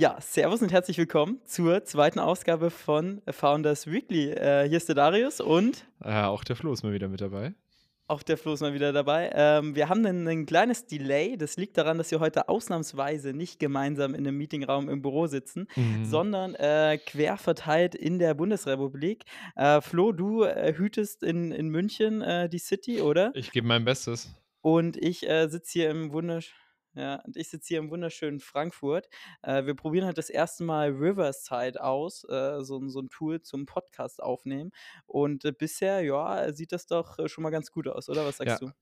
Ja, servus und herzlich willkommen zur zweiten Ausgabe von Founders Weekly. Äh, hier ist der Darius und Äh, auch der Flo ist mal wieder mit dabei. auch der Flo ist mal wieder dabei. Ähm, wir haben ein, ein kleines Delay. Das liegt daran, dass wir heute ausnahmsweise nicht gemeinsam in einem Meetingraum im Büro sitzen, Mhm. sondern äh, quer verteilt in der Bundesrepublik. Äh, Flo, du äh, hütest in, in München äh, die City, oder? Ich gebe mein Bestes. Und ich äh, sitze hier im wundersch ja, und ich sitze hier im wunderschönen Frankfurt. Äh, wir probieren halt das erste Mal Riverside aus, äh, so, so ein Tool zum Podcast aufnehmen. Und äh, bisher, ja, sieht das doch äh, schon mal ganz gut aus, oder? Was Ja, sagst du?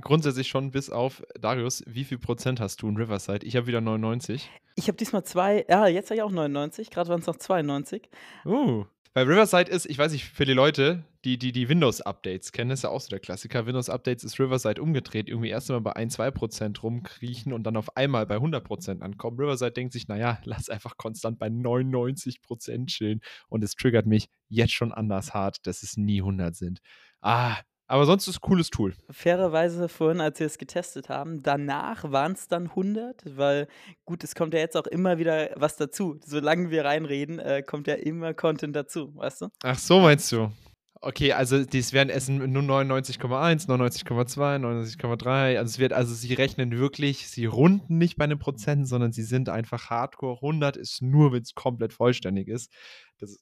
grundsätzlich schon bis auf Darius, wie viel Prozent hast du in Riverside? Ich habe wieder 99. Ich habe diesmal zwei, ja, jetzt habe ich auch 99, gerade waren es noch 92. Uh. Bei Riverside ist, ich weiß nicht, für die Leute, die die, die Windows-Updates kennen, ist ja auch so der Klassiker. Windows-Updates ist Riverside umgedreht. Irgendwie erst mal bei 1-2% rumkriechen und dann auf einmal bei 100% ankommen. Riverside denkt sich, naja, lass einfach konstant bei 99% chillen. Und es triggert mich jetzt schon anders hart, dass es nie 100 sind. Ah, aber sonst ist ein cooles Tool. Fairerweise vorhin, als wir es getestet haben, danach waren es dann 100, weil gut, es kommt ja jetzt auch immer wieder was dazu. Solange wir reinreden, äh, kommt ja immer Content dazu, weißt du? Ach so, meinst du? Okay, also dies werden Essen nur 99,1, 99,2, 99,3. Also es wird, also sie rechnen wirklich, sie runden nicht bei einem Prozent, sondern sie sind einfach Hardcore. 100 ist nur, wenn es komplett vollständig ist. Das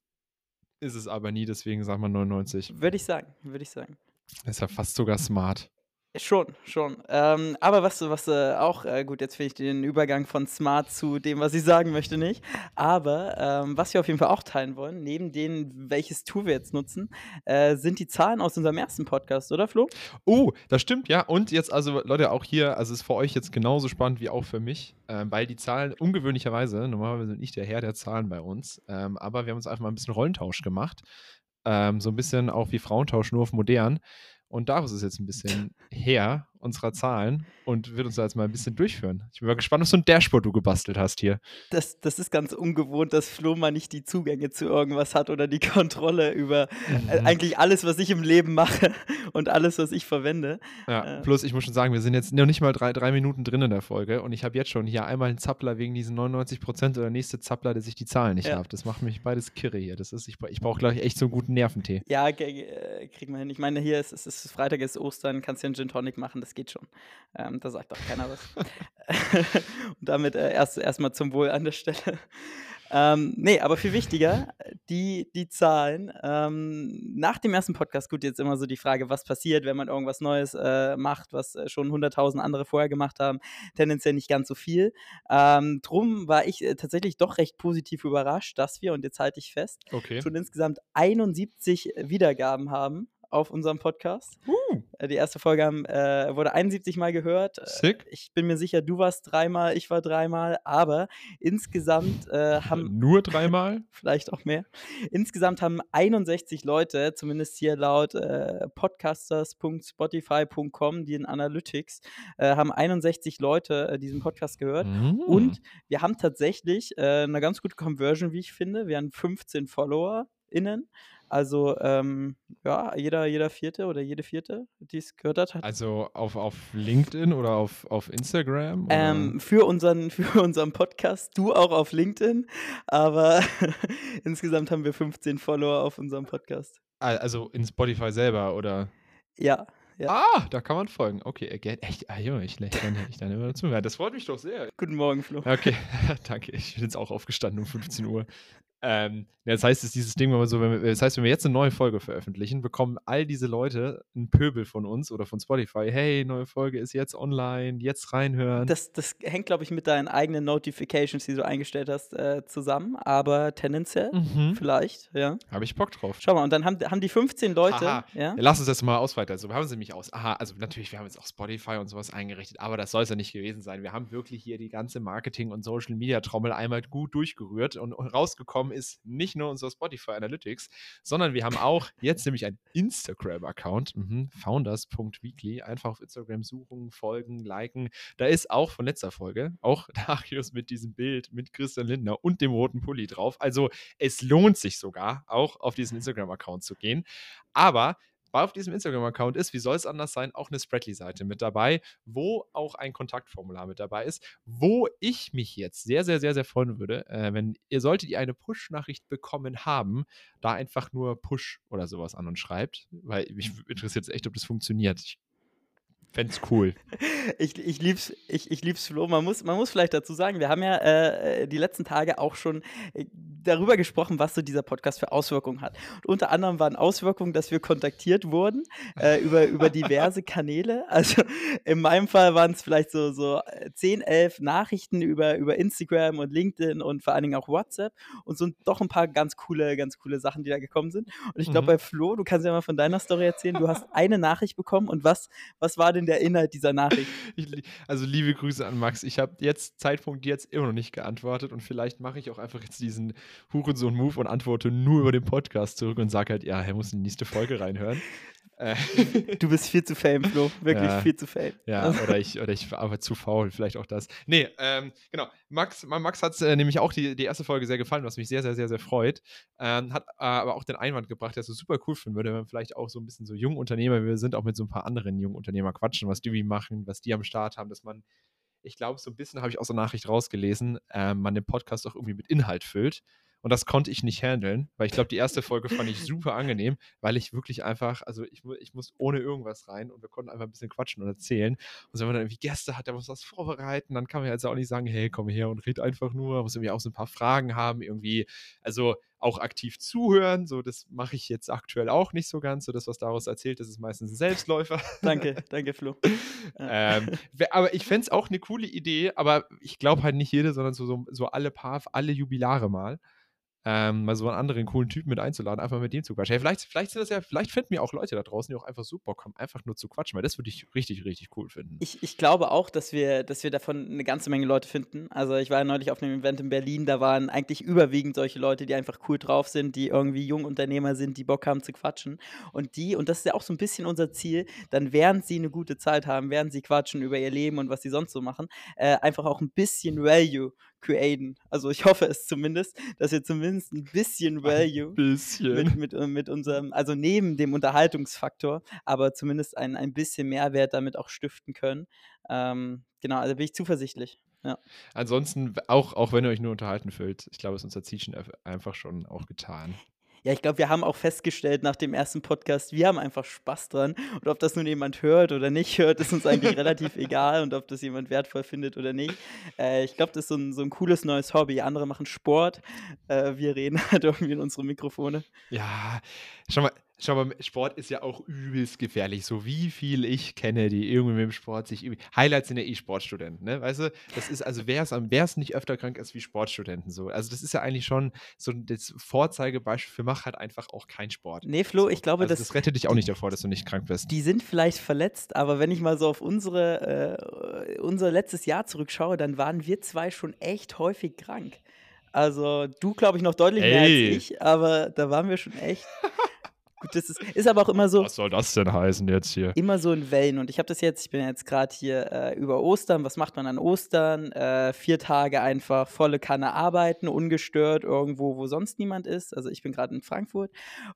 ist es aber nie, deswegen sagen wir 99. Würde ich sagen, würde ich sagen. Das ist ja fast sogar smart. Schon, schon. Ähm, aber was, was äh, auch, äh, gut, jetzt finde ich den Übergang von Smart zu dem, was ich sagen möchte, nicht. Aber ähm, was wir auf jeden Fall auch teilen wollen, neben dem, welches Tool wir jetzt nutzen, äh, sind die Zahlen aus unserem ersten Podcast, oder Flo? Oh, das stimmt, ja. Und jetzt, also Leute, auch hier, also ist für euch jetzt genauso spannend wie auch für mich, ähm, weil die Zahlen ungewöhnlicherweise, normalerweise sind nicht der Herr der Zahlen bei uns, ähm, aber wir haben uns einfach mal ein bisschen Rollentausch gemacht. Ähm, so ein bisschen auch wie Frauentausch, nur auf modern. Und Darius ist jetzt ein bisschen Herr unserer Zahlen und wird uns da jetzt mal ein bisschen durchführen. Ich bin mal gespannt, was so ein Dashboard du gebastelt hast hier. Das, das ist ganz ungewohnt, dass Flo mal nicht die Zugänge zu irgendwas hat oder die Kontrolle über äh, Mhm. eigentlich alles, was ich im Leben mache und alles, was ich verwende. Ja, Äh. plus ich muss schon sagen, wir sind jetzt noch nicht mal drei, drei Minuten drin in der Folge und ich habe jetzt schon hier einmal einen Zappler wegen diesen 99 Prozent oder der nächste Zappler, der sich die Zahlen nicht Ja. darf. Das macht mich beides kirre hier. Das ist, ich, ich brauche gleich echt so einen guten Nerventee. Ja, äh, kriegen wir hin. Ich meine, hier ist es ist Freitag, ist Ostern, kannst ja einen Gin Tonic machen, das geht schon. Ähm, da sagt auch keiner was. Und damit äh, erst erstmal zum Wohl an der Stelle. Ähm, nee, aber viel wichtiger, die, die Zahlen. Ähm, nach dem ersten Podcast, gut, jetzt immer so die Frage, was passiert, wenn man irgendwas Neues äh, macht, was äh, schon 100.000 andere vorher gemacht haben. Tendenziell nicht ganz so viel. Ähm, drum war ich äh, tatsächlich doch recht positiv überrascht, dass wir, und jetzt halte ich fest, Okay. schon insgesamt 71 Wiedergaben haben auf unserem Podcast. Uh, Äh, Die erste Folge haben, äh, wurde 71 Mal gehört. Äh, sick. Ich bin mir sicher, du warst dreimal, ich war dreimal, aber insgesamt äh, haben Nur dreimal? vielleicht auch mehr. Insgesamt haben 61 Leute, zumindest hier laut äh, podcasters.spotify.com, die in Analytics, äh, haben 61 Leute äh, diesen Podcast gehört. Mm. Und wir haben tatsächlich äh, eine ganz gute Conversion, wie ich finde. Wir haben 15 FollowerInnen. Also, ähm, ja, jeder, jeder Vierte oder jede Vierte, die es gehört hat, Also auf, auf LinkedIn oder auf, auf Instagram? Ähm, für, unseren, für unseren Podcast, du auch auf LinkedIn, aber insgesamt haben wir 15 Follower auf unserem Podcast. Also in Spotify selber oder? Ja, ja. Ah, da kann man folgen. Okay, äh, echt, ah, Junge, ich lerne ich lerne immer dazu. Ja, das freut mich doch sehr. Guten Morgen, Flo. Okay, danke. Ich bin jetzt auch aufgestanden um 15 Uhr. Ähm, das heißt, es ist dieses Ding, wenn wir so, wenn wir, das heißt, wenn wir jetzt eine neue Folge veröffentlichen, bekommen all diese Leute einen Pöbel von uns oder von Spotify. Hey, neue Folge ist jetzt online, jetzt reinhören. Das, das hängt, glaube ich, mit deinen eigenen Notifications, die du eingestellt hast, äh, zusammen, aber tendenziell mhm. vielleicht, ja. Habe ich Bock drauf. Schau mal, und dann haben, haben die 15 Leute, Aha. ja, Ja, lass uns das mal ausweiten. Also, wir haben sie nämlich aus. Aha, also natürlich, wir haben jetzt auch Spotify und sowas eingerichtet, aber das soll es ja nicht gewesen sein. Wir haben wirklich hier die ganze Marketing- und Social-Media-Trommel einmal gut durchgerührt und rausgekommen ist nicht nur unser Spotify Analytics, sondern wir haben auch jetzt nämlich einen Instagram-Account, mhm, founders.weekly. Einfach auf Instagram suchen, folgen, liken. Da ist auch von letzter Folge auch Darius mit diesem Bild mit Christian Lindner und dem roten Pulli drauf. Also, es lohnt sich sogar, auch auf diesen Instagram-Account zu gehen. Aber war auf diesem Instagram-Account ist, wie soll es anders sein, auch eine Spreadly-Seite mit dabei, wo auch ein Kontaktformular mit dabei ist, wo ich mich jetzt sehr, sehr, sehr, sehr freuen würde, äh, wenn ihr solltet ihr eine Push-Nachricht bekommen haben, da einfach nur Push oder sowas an uns schreibt, weil mich interessiert es echt, ob das funktioniert. Ich Fände es cool. ich, ich lieb's, ich, ich lieb's, Flo. Man muss, man muss vielleicht dazu sagen, wir haben ja äh, die letzten Tage auch schon äh, darüber gesprochen, was so dieser Podcast für Auswirkungen hat. Und unter anderem waren Auswirkungen, dass wir kontaktiert wurden äh, über, über diverse Kanäle. Also in meinem Fall waren es vielleicht so, so 10, äh, 11 Nachrichten über, über Instagram und LinkedIn und vor allen Dingen auch WhatsApp und so doch ein paar ganz coole, ganz coole Sachen, die da gekommen sind. Und ich glaube, mhm. bei Flo, du kannst ja mal von deiner Story erzählen, du hast eine Nachricht bekommen und was, was war denn der Inhalt dieser Nachricht? Ich, also liebe Grüße an Max. Ich habe jetzt Zeitpunkt jetzt immer noch nicht geantwortet und vielleicht mache ich auch einfach jetzt diesen Hurensohn-Move und antworte nur über den Podcast zurück und sage halt, ja, er muss in die nächste Folge reinhören. Äh. du bist viel zu fame, Flo. Wirklich ja, viel zu fame. Ja, oder ich, oder ich war aber zu faul, vielleicht auch das. Nee, ähm, genau. Max, Max hat äh, nämlich auch die, die erste Folge sehr gefallen, was mich sehr, sehr, sehr, sehr freut. Ähm, hat äh, aber auch den Einwand gebracht, der es so super cool finden würde, wenn man vielleicht auch so ein bisschen so Jungunternehmer, wir sind auch mit so ein paar anderen Jungunternehmer quatschen, was die wie machen, was die am Start haben, dass man, ich glaube, so ein bisschen habe ich aus der Nachricht rausgelesen, äh, man den Podcast auch irgendwie mit Inhalt füllt. Und das konnte ich nicht handeln, weil ich glaube, die erste Folge fand ich super angenehm, weil ich wirklich einfach, also ich, ich muss ohne irgendwas rein und wir konnten einfach ein bisschen quatschen und erzählen. Und wenn man dann irgendwie Gäste hat, der muss was vorbereiten, dann kann man jetzt auch nicht sagen, hey, komm her und red einfach nur, muss irgendwie auch so ein paar Fragen haben, irgendwie, also auch aktiv zuhören, so das mache ich jetzt aktuell auch nicht so ganz, so das, was daraus erzählt, das ist meistens ein Selbstläufer. danke, danke Flo. ähm, aber ich fände es auch eine coole Idee, aber ich glaube halt nicht jede, sondern so, so, so alle paar, alle Jubilare mal ähm, mal so einen anderen coolen Typen mit einzuladen, einfach mit dem zu quatschen. Hey, vielleicht, vielleicht sind das ja, vielleicht finden wir auch Leute da draußen, die auch einfach super kommen, einfach nur zu quatschen, weil das würde ich richtig, richtig cool finden. Ich, ich glaube auch, dass wir, dass wir davon eine ganze Menge Leute finden. Also ich war neulich auf einem Event in Berlin, da waren eigentlich überwiegend solche Leute, die einfach cool drauf sind, die irgendwie Jungunternehmer sind, die Bock haben zu quatschen. Und die, und das ist ja auch so ein bisschen unser Ziel, dann während sie eine gute Zeit haben, während sie quatschen über ihr Leben und was sie sonst so machen, äh, einfach auch ein bisschen Value createn. Also ich hoffe es zumindest, dass wir zumindest ein bisschen Value ein bisschen. Mit, mit, äh, mit unserem, also neben dem Unterhaltungsfaktor, aber zumindest ein, ein bisschen Mehrwert damit auch stiften können. Ähm, genau, also bin ich zuversichtlich. Ja. Ansonsten, auch, auch wenn ihr euch nur unterhalten fühlt, ich glaube, es ist unser Ziel schon einfach schon auch getan. Ja, ich glaube, wir haben auch festgestellt nach dem ersten Podcast, wir haben einfach Spaß dran. Und ob das nun jemand hört oder nicht hört, ist uns eigentlich relativ egal. Und ob das jemand wertvoll findet oder nicht. Äh, ich glaube, das ist so ein, so ein cooles neues Hobby. Andere machen Sport. Äh, wir reden halt irgendwie in unsere Mikrofone. Ja, schau mal, Schau mal, Sport ist ja auch übelst gefährlich. So wie viel ich kenne, die irgendwie mit dem Sport sich übel. Highlights sind ja eh Sportstudenten, ne? Weißt du, das ist, also wer es nicht öfter krank ist wie Sportstudenten so. Also das ist ja eigentlich schon so das Vorzeigebeispiel für mach halt einfach auch kein Sport. Nee, Flo, so. ich glaube, also das, das rettet dich auch nicht davor, dass du nicht krank bist. Die sind vielleicht verletzt, aber wenn ich mal so auf unsere, äh, unser letztes Jahr zurückschaue, dann waren wir zwei schon echt häufig krank. Also du, glaube ich, noch deutlich Ey. mehr als ich, aber da waren wir schon echt. Gut, das ist, ist aber auch immer so. Was soll das denn heißen jetzt hier? Immer so in Wellen. Und ich habe das jetzt, ich bin jetzt gerade hier äh, über Ostern. Was macht man an Ostern? Äh, vier Tage einfach volle Kanne arbeiten, ungestört, irgendwo, wo sonst niemand ist. Also ich bin gerade in Frankfurt.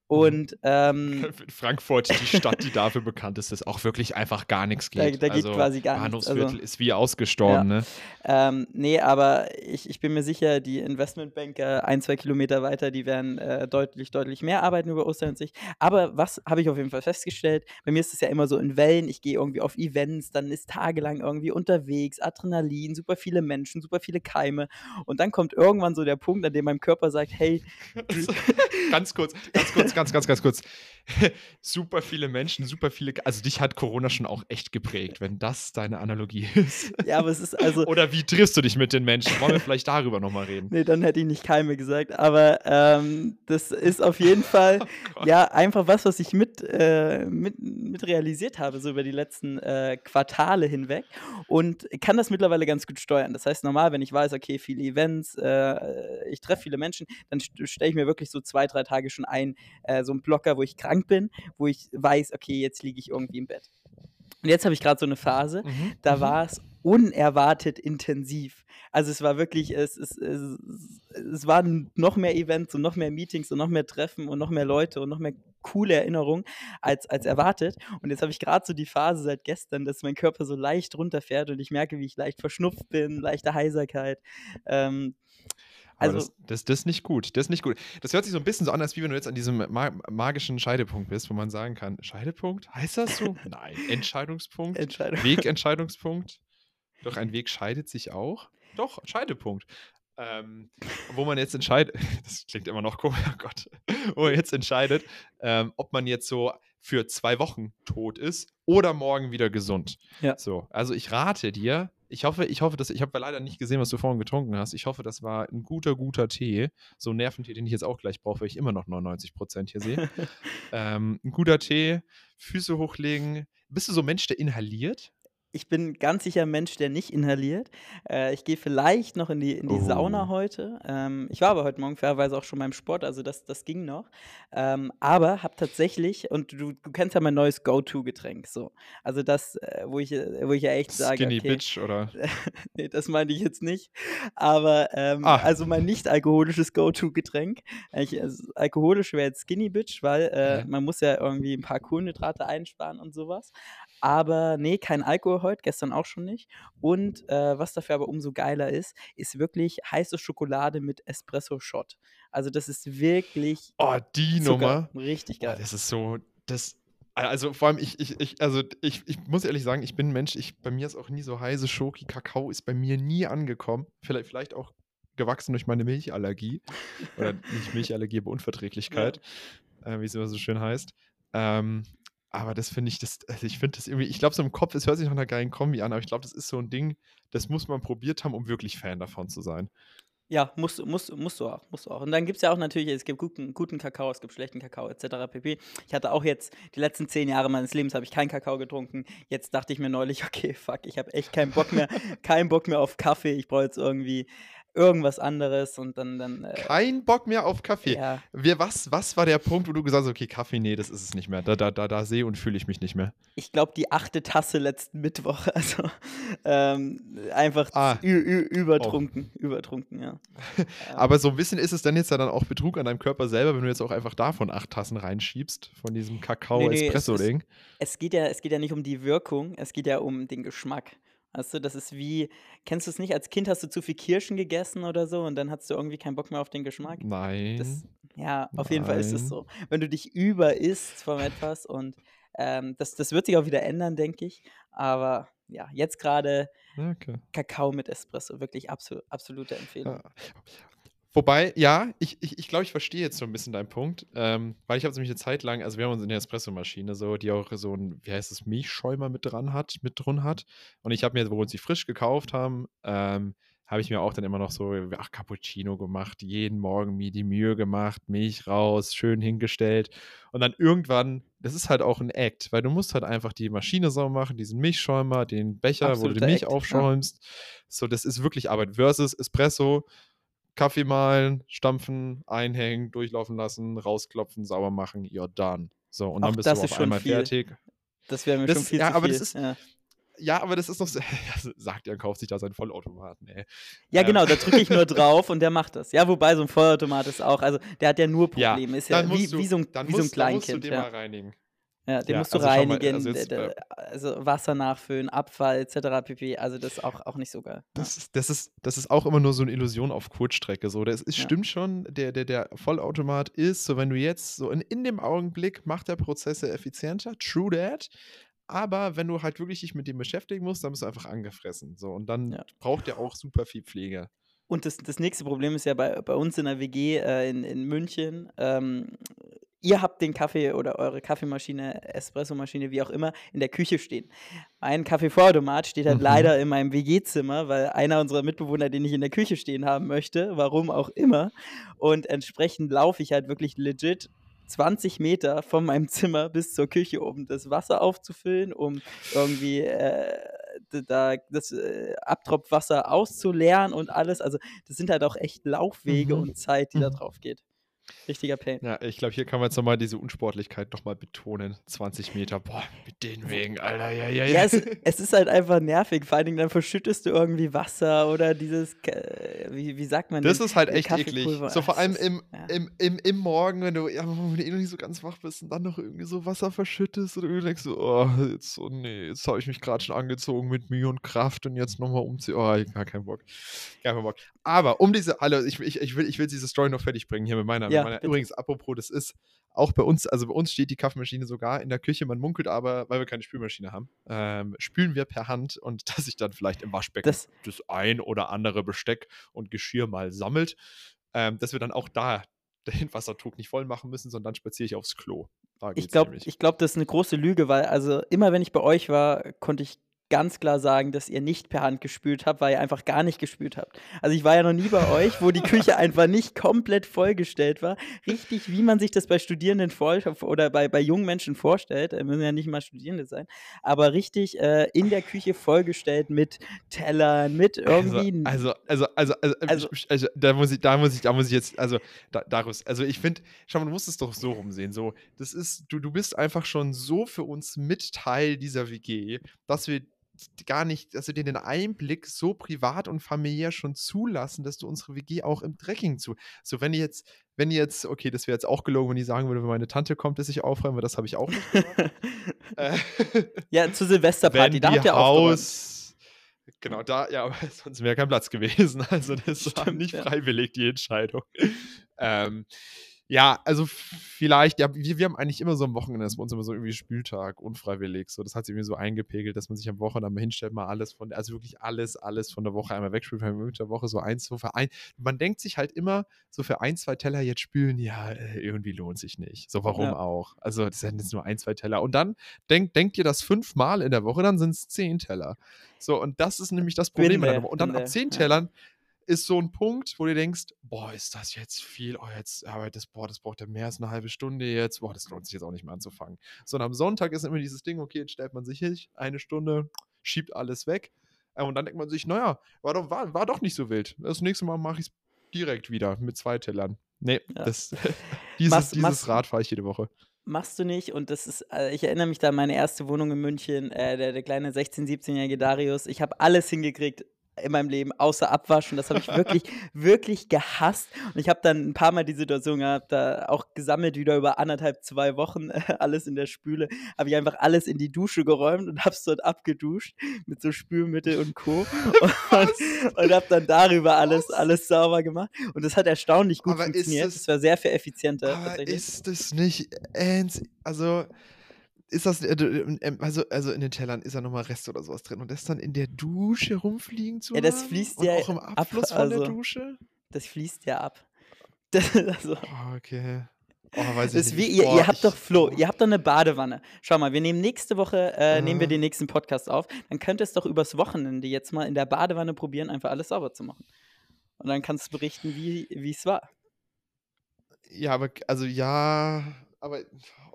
Und ähm, Frankfurt, die Stadt, die dafür bekannt ist, dass auch wirklich einfach gar nichts geht. Da, da also, geht quasi gar nichts. Also, ist wie ausgestorben, ja. ne? Ähm, nee, aber ich, ich bin mir sicher, die Investmentbanker ein, zwei Kilometer weiter, die werden äh, deutlich, deutlich mehr arbeiten über Ostern als ich. Aber was habe ich auf jeden Fall festgestellt? Bei mir ist es ja immer so in Wellen. Ich gehe irgendwie auf Events, dann ist tagelang irgendwie unterwegs, Adrenalin, super viele Menschen, super viele Keime. Und dann kommt irgendwann so der Punkt, an dem mein Körper sagt: Hey, ganz kurz, ganz kurz, ganz, ganz, ganz kurz. super viele Menschen, super viele. Also dich hat Corona schon auch echt geprägt, wenn das deine Analogie ist. Ja, aber es ist also. Oder wie triffst du dich mit den Menschen? Wollen wir vielleicht darüber nochmal reden? Nee, dann hätte ich nicht Keime gesagt. Aber ähm, das ist auf jeden Fall oh ja einfach was, was ich mit, äh, mit, mit realisiert habe, so über die letzten äh, Quartale hinweg. Und kann das mittlerweile ganz gut steuern. Das heißt, normal, wenn ich weiß, okay, viele Events, äh, ich treffe viele Menschen, dann stelle ich mir wirklich so zwei, drei Tage schon ein, äh, so einen Blocker, wo ich krank bin, wo ich weiß, okay, jetzt liege ich irgendwie im Bett. Und jetzt habe ich gerade so eine Phase, mhm. da mhm. war es unerwartet intensiv. Also es war wirklich, es, es, es, es waren noch mehr Events und noch mehr Meetings und noch mehr Treffen und noch mehr Leute und noch mehr coole Erinnerung als, als erwartet. Und jetzt habe ich gerade so die Phase seit gestern, dass mein Körper so leicht runterfährt und ich merke, wie ich leicht verschnupft bin, leichte Heiserkeit. Ähm, also, das, das, das, ist nicht gut. Das ist nicht gut. Das hört sich so ein bisschen so an, als wie wenn du jetzt an diesem ma magischen Scheidepunkt bist, wo man sagen kann: Scheidepunkt? Heißt das so? Nein. Entscheidungspunkt? Entscheidung. Wegentscheidungspunkt? Doch, ein Weg scheidet sich auch. Doch, Scheidepunkt. Ähm, wo man jetzt entscheidet, das klingt immer noch komisch, oh Gott, wo man jetzt entscheidet, ähm, ob man jetzt so für zwei Wochen tot ist oder morgen wieder gesund. Ja. So, also ich rate dir, ich hoffe, ich hoffe, dass ich habe leider nicht gesehen, was du vorhin getrunken hast. Ich hoffe, das war ein guter, guter Tee, so ein Nerventee, den ich jetzt auch gleich brauche, weil ich immer noch 99 Prozent hier sehe. ähm, ein guter Tee, Füße hochlegen. Bist du so ein Mensch, der inhaliert? Ich bin ganz sicher ein Mensch, der nicht inhaliert. Äh, ich gehe vielleicht noch in die, in die oh. Sauna heute. Ähm, ich war aber heute Morgen fairerweise auch schon beim Sport, also das, das ging noch. Ähm, aber habe tatsächlich, und du, du kennst ja mein neues Go-To-Getränk, so. Also das, äh, wo, ich, äh, wo ich ja echt sage. Skinny okay, Bitch, oder? nee, das meine ich jetzt nicht. Aber ähm, ah. also mein nicht alkoholisches Go-To-Getränk. Also, alkoholisch wäre jetzt Skinny Bitch, weil äh, ja. man muss ja irgendwie ein paar Kohlenhydrate einsparen und sowas. Aber nee, kein Alkohol heute, gestern auch schon nicht. Und äh, was dafür aber umso geiler ist, ist wirklich heiße Schokolade mit Espresso-Shot. Also das ist wirklich. Oh, die Zucker. Nummer. Richtig geil. Oh, das ist so. Das, also vor allem, ich, ich, ich, also ich, ich muss ehrlich sagen, ich bin ein Mensch, ich, bei mir ist auch nie so heiße Schoki. Kakao ist bei mir nie angekommen. Vielleicht, vielleicht auch gewachsen durch meine Milchallergie. Oder nicht Milchallergie, aber Unverträglichkeit, ja. äh, wie es immer so schön heißt. Ähm, aber das finde ich, das, also ich finde das irgendwie, ich glaube, so im Kopf, es hört sich nach einer geilen Kombi an, aber ich glaube, das ist so ein Ding, das muss man probiert haben, um wirklich Fan davon zu sein. Ja, musst, musst, musst du auch, musst du auch. Und dann gibt es ja auch natürlich, es gibt guten, guten Kakao, es gibt schlechten Kakao etc. pp. Ich hatte auch jetzt, die letzten zehn Jahre meines Lebens habe ich keinen Kakao getrunken. Jetzt dachte ich mir neulich, okay, fuck, ich habe echt keinen Bock mehr, keinen Bock mehr auf Kaffee. Ich brauche jetzt irgendwie irgendwas anderes und dann. dann äh, Kein Bock mehr auf Kaffee. Ja. Wir, was, was war der Punkt, wo du gesagt hast, okay, Kaffee, nee, das ist es nicht mehr. Da, da, da, da sehe und fühle ich mich nicht mehr. Ich glaube, die achte Tasse letzten Mittwoch. Also ähm, einfach ah. übertrunken. Oh. Übertrunken, ja. Aber so ein bisschen ist es dann jetzt ja dann auch Betrug an deinem Körper selber, wenn du jetzt auch einfach davon acht Tassen reinschiebst, von diesem Kakao-Espresso-Ding. Nee, nee, es, es, geht ja, es geht ja nicht um die Wirkung, es geht ja um den Geschmack. Weißt du, das ist wie, kennst du es nicht? Als Kind hast du zu viel Kirschen gegessen oder so und dann hast du irgendwie keinen Bock mehr auf den Geschmack. Nein. Das, ja, auf Nein. jeden Fall ist es so. Wenn du dich überisst von etwas und ähm, das, das wird sich auch wieder ändern, denke ich. Aber ja, jetzt gerade okay. Kakao mit Espresso, wirklich absol absolute Empfehlung. Wobei, ja, ich, ich, ich glaube, ich verstehe jetzt so ein bisschen deinen Punkt, ähm, weil ich habe nämlich eine Zeit lang, also wir haben uns in der Espressomaschine so, die auch so ein, wie heißt es, Milchschäumer mit dran hat, mit drin hat. Und ich habe mir, wo wir uns die frisch gekauft haben, ähm, habe ich mir auch dann immer noch so, ach, Cappuccino gemacht, jeden Morgen mir die Mühe gemacht, Milch raus, schön hingestellt. Und dann irgendwann, das ist halt auch ein Act, weil du musst halt einfach die Maschine sauber machen, diesen Milchschäumer, den Becher, Absoluter wo du die Milch Act, aufschäumst. Ja. So, das ist wirklich Arbeit. Versus Espresso, Kaffee mahlen, stampfen, einhängen, durchlaufen lassen, rausklopfen, sauber machen, you're done. So, und dann Auch bist du auf einmal viel. fertig. Das wäre mir das, schon viel ja, zu aber viel. Das ist, ja. ja. aber das ist noch so, sagt er, kauft sich da seinen Vollautomaten, ey. Ja, ähm. genau, da drücke ich nur drauf und der macht das. Ja, wobei so ein Vollautomat ist auch, also der hat ja nur Probleme, ja, ist ja wie, du, wie, so ein, wie so ein Kleinkind. Dann musst du den mal reinigen. Ja, den ja, musst du also reinigen, mal, also, jetzt, äh, also, Wasser nachfüllen, Abfall etc. pp. Also das ist auch, auch nicht so geil. Das, ja. das, ist, das ist auch immer nur so eine Illusion auf Kurzstrecke. So. Das ist, ja. stimmt schon, der, der, der Vollautomat ist, so wenn du jetzt so in, in dem Augenblick macht der Prozesse effizienter, true that. Aber wenn du halt wirklich dich mit dem beschäftigen musst, dann bist du einfach angefressen. So, und dann braucht der auch super viel Pflege. Und das, das nächste Problem ist ja bei, bei uns in der WG äh, in, in München, ähm, ihr habt den Kaffee oder eure Kaffeemaschine, Espressomaschine, wie auch immer, in der Küche stehen. Mein Kaffeevorautomat steht halt mhm. leider in meinem WG-Zimmer, weil einer unserer Mitbewohner den ich in der Küche stehen haben möchte, warum auch immer. Und entsprechend laufe ich halt wirklich legit 20 Meter von meinem Zimmer bis zur Küche, um das Wasser aufzufüllen, um irgendwie äh, da das äh, Abtropfwasser auszuleeren und alles. Also das sind halt auch echt Laufwege mhm. und Zeit, die mhm. da drauf geht. Richtiger Pain. Ja, ich glaube, hier kann man jetzt nochmal diese Unsportlichkeit nochmal betonen. 20 Meter, boah, mit den Wegen, Alter, ja, ja, ja. Ja, es, es ist halt einfach nervig. Vor allen Dingen dann verschüttest du irgendwie Wasser oder dieses, wie, wie sagt man Das das? ist halt echt eklig. So vor Es allem im, ja. im, im, im Morgen, wenn du, ja, wenn du eh noch nicht so ganz wach bist und dann noch irgendwie so Wasser verschüttest oder du denkst so, oh, jetzt, oh nee, jetzt habe ich mich gerade schon angezogen mit Mühe und Kraft und jetzt nochmal umziehen. Oh, gar keinen Bock. Gar keinen Bock. Aber um diese, alle, ich, ich, ich, will, ich will diese Story noch fertig bringen hier mit meiner. Ja, mit meiner übrigens, apropos, das ist auch bei uns, also bei uns steht die Kaffeemaschine sogar in der Küche, man munkelt aber, weil wir keine Spülmaschine haben, ähm, spülen wir per Hand und dass sich dann vielleicht im Waschbecken Das, das ein oder andere Besteck und Geschirr mal sammelt, ähm, dass wir dann auch da den Wassertrug nicht voll machen müssen, sondern dann spaziere ich aufs Klo. Da ich glaube, glaub, das ist eine große Lüge, weil also immer wenn ich bei euch war, konnte ich ganz klar sagen, dass ihr nicht per Hand gespült habt, weil ihr einfach gar nicht gespült habt. Also ich war ja noch nie bei euch, wo die Küche einfach nicht komplett vollgestellt war. Richtig, wie man sich das bei Studierenden vor oder bei, bei jungen Menschen vorstellt. Äh, müssen ja nicht mal Studierende sein. Aber richtig äh, in der Küche vollgestellt mit Tellern, mit irgendwie. Also, also, also, also, also, Also- ich- also, da muss ich, da muss ich, da muss ich jetzt, also, da, Darius, also ich finde, schau mal, du musst es doch so rumsehen, so, das ist, du, du bist einfach schon so für uns mit Teil dieser WG, dass wir gar nicht, dass wir dir den Einblick so privat und familiär schon zulassen, dass du unsere WG auch im Trekking zu, so, wenn ihr jetzt, wenn ihr jetzt, okay, das wäre jetzt auch gelogen, wenn ich sagen würde, wenn meine Tante kommt, dass ich aufräume, weil das habe ich auch nicht gemacht. äh, ja, zur Silvesterparty, da habt ihr aufgeräumt. Haus. Genau, da, ja, aber sonst wäre kein Platz gewesen. Also, das war Stimmt, nicht ja. freiwillig, die Entscheidung. ähm, ja, also vielleicht, ja, wir, wir haben eigentlich immer so am Wochenende, das ist bei uns immer so irgendwie Spieltag, unfreiwillig. So, das hat sich irgendwie so eingepegelt, dass man sich am Wochenende mal hinstellt, mal alles von, also wirklich alles, alles von der Woche einmal wegspült, weil mit der Woche so eins, so für ein. Man denkt sich halt immer, so für ein, zwei Teller jetzt spülen, ja, äh, irgendwie lohnt sich nicht. So, warum Ja. auch? Also, das sind jetzt nur ein, zwei Teller. Und dann denk, denkt ihr das fünfmal in der Woche, dann sind es zehn Teller. So, und das ist nämlich das Problem. Binde. Und dann ab Binde, zehn ja. Tellern ist so ein Punkt, wo du denkst, boah, ist das jetzt viel? Oh, jetzt, das, boah, das braucht ja mehr als eine halbe Stunde jetzt. Boah, das lohnt sich jetzt auch nicht mehr anzufangen. Sondern am Sonntag ist immer dieses Ding, okay, jetzt stellt man sich hin, eine Stunde, schiebt alles weg. Äh, Und dann denkt man sich, naja, war doch, war, war doch nicht so wild. Das nächste Mal mache ich es direkt wieder mit zwei Tellern. Nee, Ja. das, dieses, Machst- dieses machst- Rad fahre ich jede Woche. Machst du nicht und das ist, äh, ich erinnere mich da an meine erste Wohnung in München, äh, der, der kleine 16-, 17-jährige Darius. Ich habe alles hingekriegt in meinem Leben, außer Abwaschen. Das habe ich wirklich, wirklich gehasst. Und ich habe dann ein paar Mal die Situation gehabt, da auch gesammelt wieder über anderthalb, zwei Wochen, äh, alles in der Spüle. Habe ich einfach alles in die Dusche geräumt und habe es dort abgeduscht mit so Spülmittel und Co. und, und habe dann darüber alles, alles sauber gemacht. Und das hat erstaunlich gut Aber funktioniert. das- Es war sehr viel effizienter. Aber tatsächlich. ist das nicht ernst? Also, ist das, äh, du, ähm, also, also in den Tellern ist ja nochmal Rest oder sowas drin und das dann in der Dusche rumfliegen zu Ja, das haben? fließt und ja auch im ab, Abfluss von also- der Dusche? Das fließt ja ab. Das, also, Oh, okay. Oh, weiß ich nicht. wie, ihr, Boah, ihr habt ich- doch Flo, ihr habt doch eine Badewanne. Schau mal, wir nehmen nächste Woche, äh, nehmen wir Äh. den nächsten Podcast auf. Dann könnt ihr es doch übers Wochenende jetzt mal in der Badewanne probieren, einfach alles sauber zu machen. Und dann kannst du berichten, wie wie es war. Ja, aber, also ja, aber,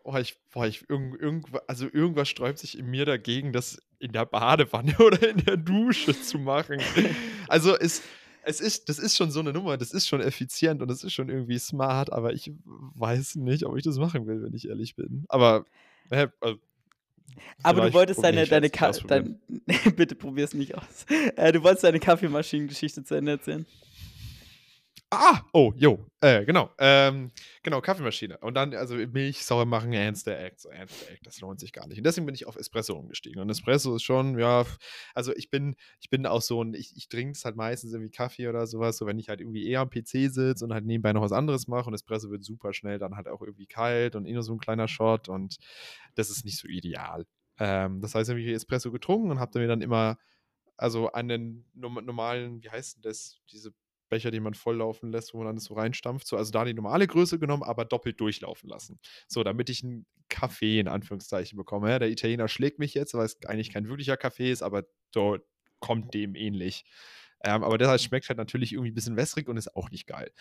oh, ich, boah, ich, irgend, irgend, also irgendwas sträubt sich in mir dagegen, das in der Badewanne oder in der Dusche zu machen. Also es, es ist, das ist schon so eine Nummer, das ist schon effizient und das ist schon irgendwie smart, aber ich weiß nicht, ob ich das machen will, wenn ich ehrlich bin. Aber, äh, also, Aber du wolltest deine, deine jetzt, ich Ka ausprobieren. dein, bitte probier's nicht aus. Äh, du wolltest deine Kaffeemaschinengeschichte zu Ende erzählen. Ah, oh, jo, äh, genau, ähm, genau, Kaffeemaschine. Und dann, also Milch sauer machen, ernster Act, so ernster Act, das lohnt sich gar nicht. Und deswegen bin ich auf Espresso umgestiegen. Und Espresso ist schon, ja, also ich bin, ich bin auch so ein, ich, ich trinke es halt meistens irgendwie Kaffee oder sowas, so wenn ich halt irgendwie eher am PC sitze und halt nebenbei noch was anderes mache und Espresso wird super schnell dann halt auch irgendwie kalt und eh nur so ein kleiner Shot und das ist nicht so ideal. Ähm, das heißt, ich habe Espresso getrunken und habe mir dann immer, also norm- normalen, wie heißt denn das, diese Becher, die man volllaufen lässt, wo man dann so reinstampft. So, also da die normale Größe genommen, aber doppelt durchlaufen lassen. So, damit ich einen Kaffee in Anführungszeichen bekomme. Ja, der Italiener schlägt mich jetzt, weil es eigentlich kein wirklicher Kaffee ist, aber so kommt dem ähnlich. Ähm, aber der schmeckt halt natürlich irgendwie ein bisschen wässrig und ist auch nicht geil.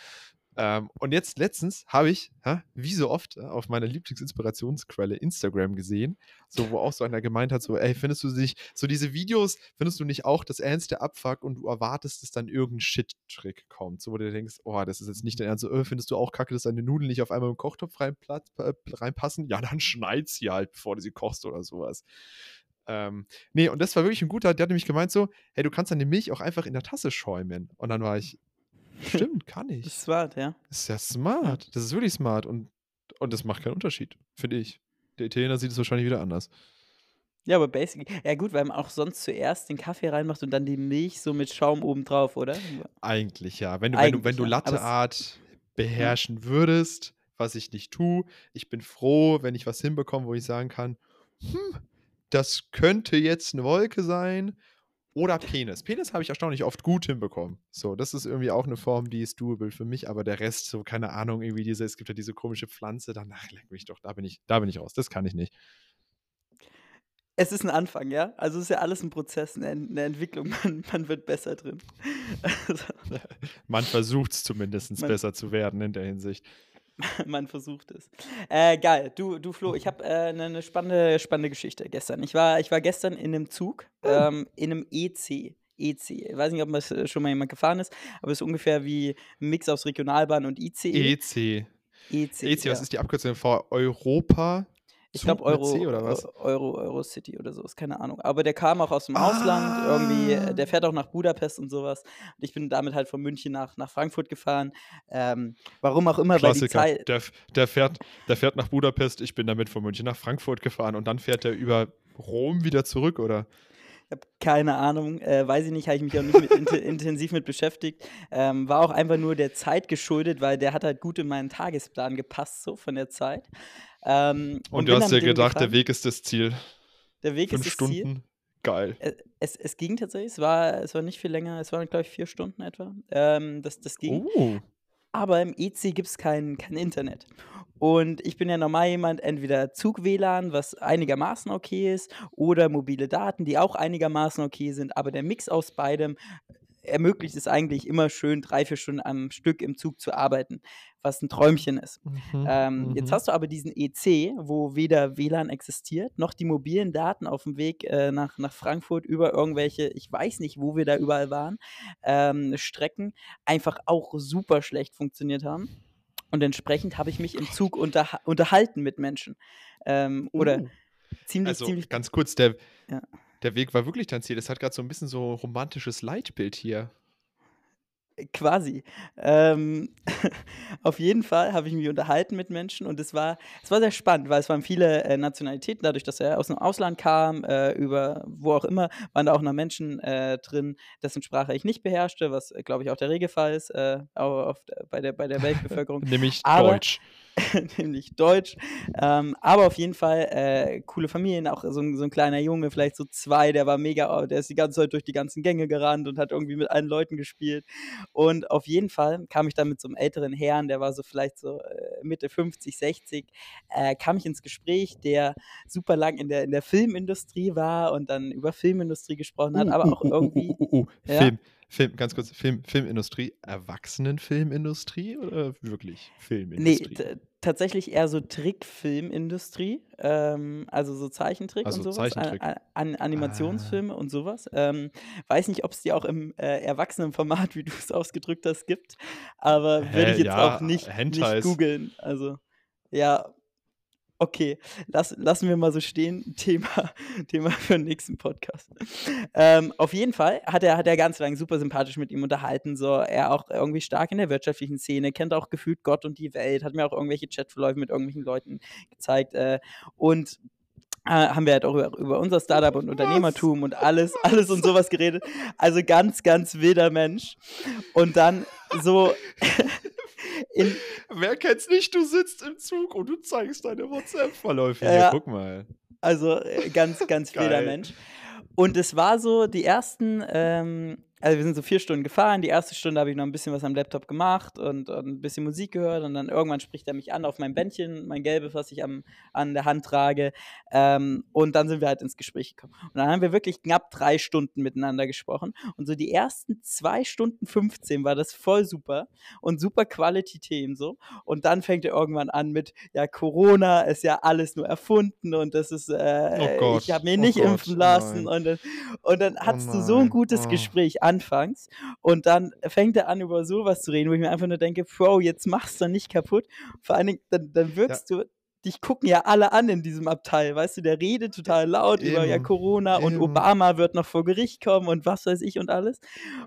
Ähm, und jetzt letztens habe ich, hä, wie so oft, auf meiner Lieblingsinspirationsquelle Instagram gesehen, so wo auch so einer gemeint hat, so, ey, findest du sich, so diese Videos, findest du nicht auch das ernste Abfuck und du erwartest, dass dann irgendein Shit-Trick kommt, so wo du denkst, oh, das ist jetzt nicht der Ernst, so, äh, findest du auch kacke, dass deine Nudeln nicht auf einmal im Kochtopf äh, reinpassen? Ja, dann schneid sie halt, bevor du sie kochst oder sowas. Ähm, nee, und das war wirklich ein guter, der hat nämlich gemeint so, hey, du kannst deine Milch auch einfach in der Tasse schäumen. Und dann war ich, Stimmt, kann ich. Das ist smart, ja. Das ist ja smart. Das ist wirklich smart und, und das macht keinen Unterschied, finde ich. Der Italiener sieht es wahrscheinlich wieder anders. Ja, aber basic. Ja, gut, weil man auch sonst zuerst den Kaffee reinmacht und dann die Milch so mit Schaum oben drauf, oder? Eigentlich ja. Wenn du, wenn du, wenn du Latteart beherrschen würdest, was ich nicht tue, ich bin froh, wenn ich was hinbekomme, wo ich sagen kann, hm, das könnte jetzt eine Wolke sein. Oder Penis. Penis habe ich erstaunlich oft gut hinbekommen. So, das ist irgendwie auch eine Form, die ist doable für mich, aber der Rest, so, keine Ahnung, irgendwie diese, es gibt ja diese komische Pflanze, danach leck mich doch, da bin ich, da bin ich raus. Das kann ich nicht. Es ist ein Anfang, ja? Also es ist ja alles ein Prozess, eine, eine Entwicklung. Man, man wird besser drin. Also, Man versucht es zumindest Man- besser zu werden in der Hinsicht. man versucht es. Äh, geil. Du, du Flo, ich habe äh, eine ne spannende, spannende Geschichte gestern. Ich war, ich war gestern in einem Zug, ähm, in einem EC. EC. Ich weiß nicht, ob das äh, schon mal jemand gefahren ist, aber es ist ungefähr wie ein Mix aus Regionalbahn und ICE. EC. EC, EC, ja. was ist die Abkürzung vor Europa? Ich glaube Euro, C oder was? Eu- Euro, Eurocity oder so, ist keine Ahnung. Aber der kam auch aus dem Ausland, irgendwie, Ah. äh, der fährt auch nach Budapest und sowas. Und ich bin damit halt von München nach, nach Frankfurt gefahren. Ähm, warum auch immer, weil die Klassiker. Zeit. Der, der, fährt, der fährt nach Budapest, ich bin damit von München nach Frankfurt gefahren und dann fährt er über Rom wieder zurück, oder? Ich habe keine Ahnung, äh, weiß ich nicht, habe ich mich auch nicht mit int intensiv mit beschäftigt. Ähm, war auch einfach nur der Zeit geschuldet, weil der hat halt gut in meinen Tagesplan gepasst, so von der Zeit. Ähm, Und, bin du hast dir gedacht, der gefahren. Weg ist das Ziel. der Weg Fünf ist das Ziel. Stunden. Geil. Äh, Es, es ging tatsächlich, es war, es war nicht viel länger, es waren, glaube ich, vier Stunden etwa. Ähm, das, das ging. Oh. Aber im EC gibt es kein, kein Internet. Und ich bin ja normal jemand, entweder Zug-WLAN, was einigermaßen okay ist, oder mobile Daten, die auch einigermaßen okay sind. Aber der Mix aus beidem ermöglicht es eigentlich immer schön, drei, vier Stunden am Stück im Zug zu arbeiten, was ein Träumchen ist. Mhm, Ähm, Jetzt mhm. hast du aber diesen EC, wo weder WLAN existiert, noch die mobilen Daten auf dem Weg äh, nach, nach Frankfurt über irgendwelche, ich weiß nicht, wo wir da überall waren, ähm, Strecken einfach auch super schlecht funktioniert haben. Und entsprechend habe ich mich im Zug unterha unterhalten mit Menschen. Ähm, oder Uh. ziemlich, Also ziemlich. ganz kurz, der, Ja. der Weg war wirklich dein Ziel. Es hat gerade so ein bisschen so romantisches Leitbild hier. Quasi. Ähm, auf jeden Fall habe ich mich unterhalten mit Menschen und es war, es war sehr spannend, weil es waren viele äh, Nationalitäten, dadurch, dass er aus dem Ausland kam, äh, über wo auch immer, waren da auch noch Menschen äh, drin, dessen Sprache ich nicht beherrschte, was, glaube ich, auch der Regelfall ist äh, auch auf, der- bei, der, bei der Weltbevölkerung. Nämlich Aber- Deutsch. nämlich Deutsch. Ähm, aber auf jeden Fall äh, coole Familien, auch so ein, so ein kleiner Junge, vielleicht so zwei, der war mega, der ist die ganze Zeit durch die ganzen Gänge gerannt und hat irgendwie mit allen Leuten gespielt. Und auf jeden Fall kam ich dann mit so einem älteren Herrn, der war so vielleicht so äh, Mitte 50, 60, äh, kam ich ins Gespräch, der super lang in der, in der Filmindustrie war und dann über Filmindustrie gesprochen hat, Uh, aber uh, auch uh, irgendwie. uh, uh, uh. Ja. Film, Film, ganz kurz, Film, Filmindustrie, Erwachsenenfilmindustrie oder wirklich Nee, Filmindustrie? t- tatsächlich eher so Trickfilmindustrie, ähm, also so Zeichentrick Also und sowas. An, an, Animationsfilme und sowas. Ähm, weiß nicht, ob es die auch im äh, Erwachsenenformat, wie du es ausgedrückt hast, gibt, aber würde ich jetzt ja, auch nicht, nicht googeln. Also, ja, okay, Lass, lassen wir mal so stehen. Thema, Thema für den nächsten Podcast. Ähm, auf jeden Fall hat er, hat er ganz lange super sympathisch mit ihm unterhalten. So, er auch irgendwie stark in der wirtschaftlichen Szene, kennt auch gefühlt Gott und die Welt, hat mir auch irgendwelche Chatverläufe mit irgendwelchen Leuten gezeigt. Äh, und äh, haben wir halt auch über, über unser Startup und Unternehmertum und alles, alles und sowas geredet. Also ganz, ganz wilder Mensch. Und dann so in, Wer kennt's nicht? Du sitzt im Zug und du zeigst deine WhatsApp-Verläufe. Ja, ja. guck mal. Also äh, ganz, ganz wilder. Mensch. Und es war so, die ersten, ähm, also wir sind so 4 Stunden gefahren. Die erste Stunde habe ich noch ein bisschen was am Laptop gemacht und und 'n bisschen Musik gehört und dann irgendwann spricht er mich an auf mein Bändchen, mein gelbes, was ich am an der Hand trage. Ähm, und dann sind wir halt ins Gespräch gekommen. Und dann haben wir wirklich knapp 3 Stunden miteinander gesprochen. Und so die ersten 2 Stunden 15 war das voll super und super Quality-Themen so. Und dann fängt er irgendwann an mit: „Ja, Corona ist ja alles nur erfunden und das ist, Oh äh ich habe mich oh nicht Gott, impfen oh lassen.“ nein. Und dann und dann Oh hattest du so 'n nein, gutes oh. Gespräch anfangs und dann fängt er an, über so was zu reden, wo ich mir einfach nur denke: „Bro, jetzt mach's doch nicht kaputt.“ Vor allen Dingen, dann dann Ja. wirkst du dich gucken ja alle an in diesem Abteil, weißt du? Der redet total laut über, ja, Eben, Corona und eben. Obama wird noch vor Gericht kommen und was weiß ich und alles.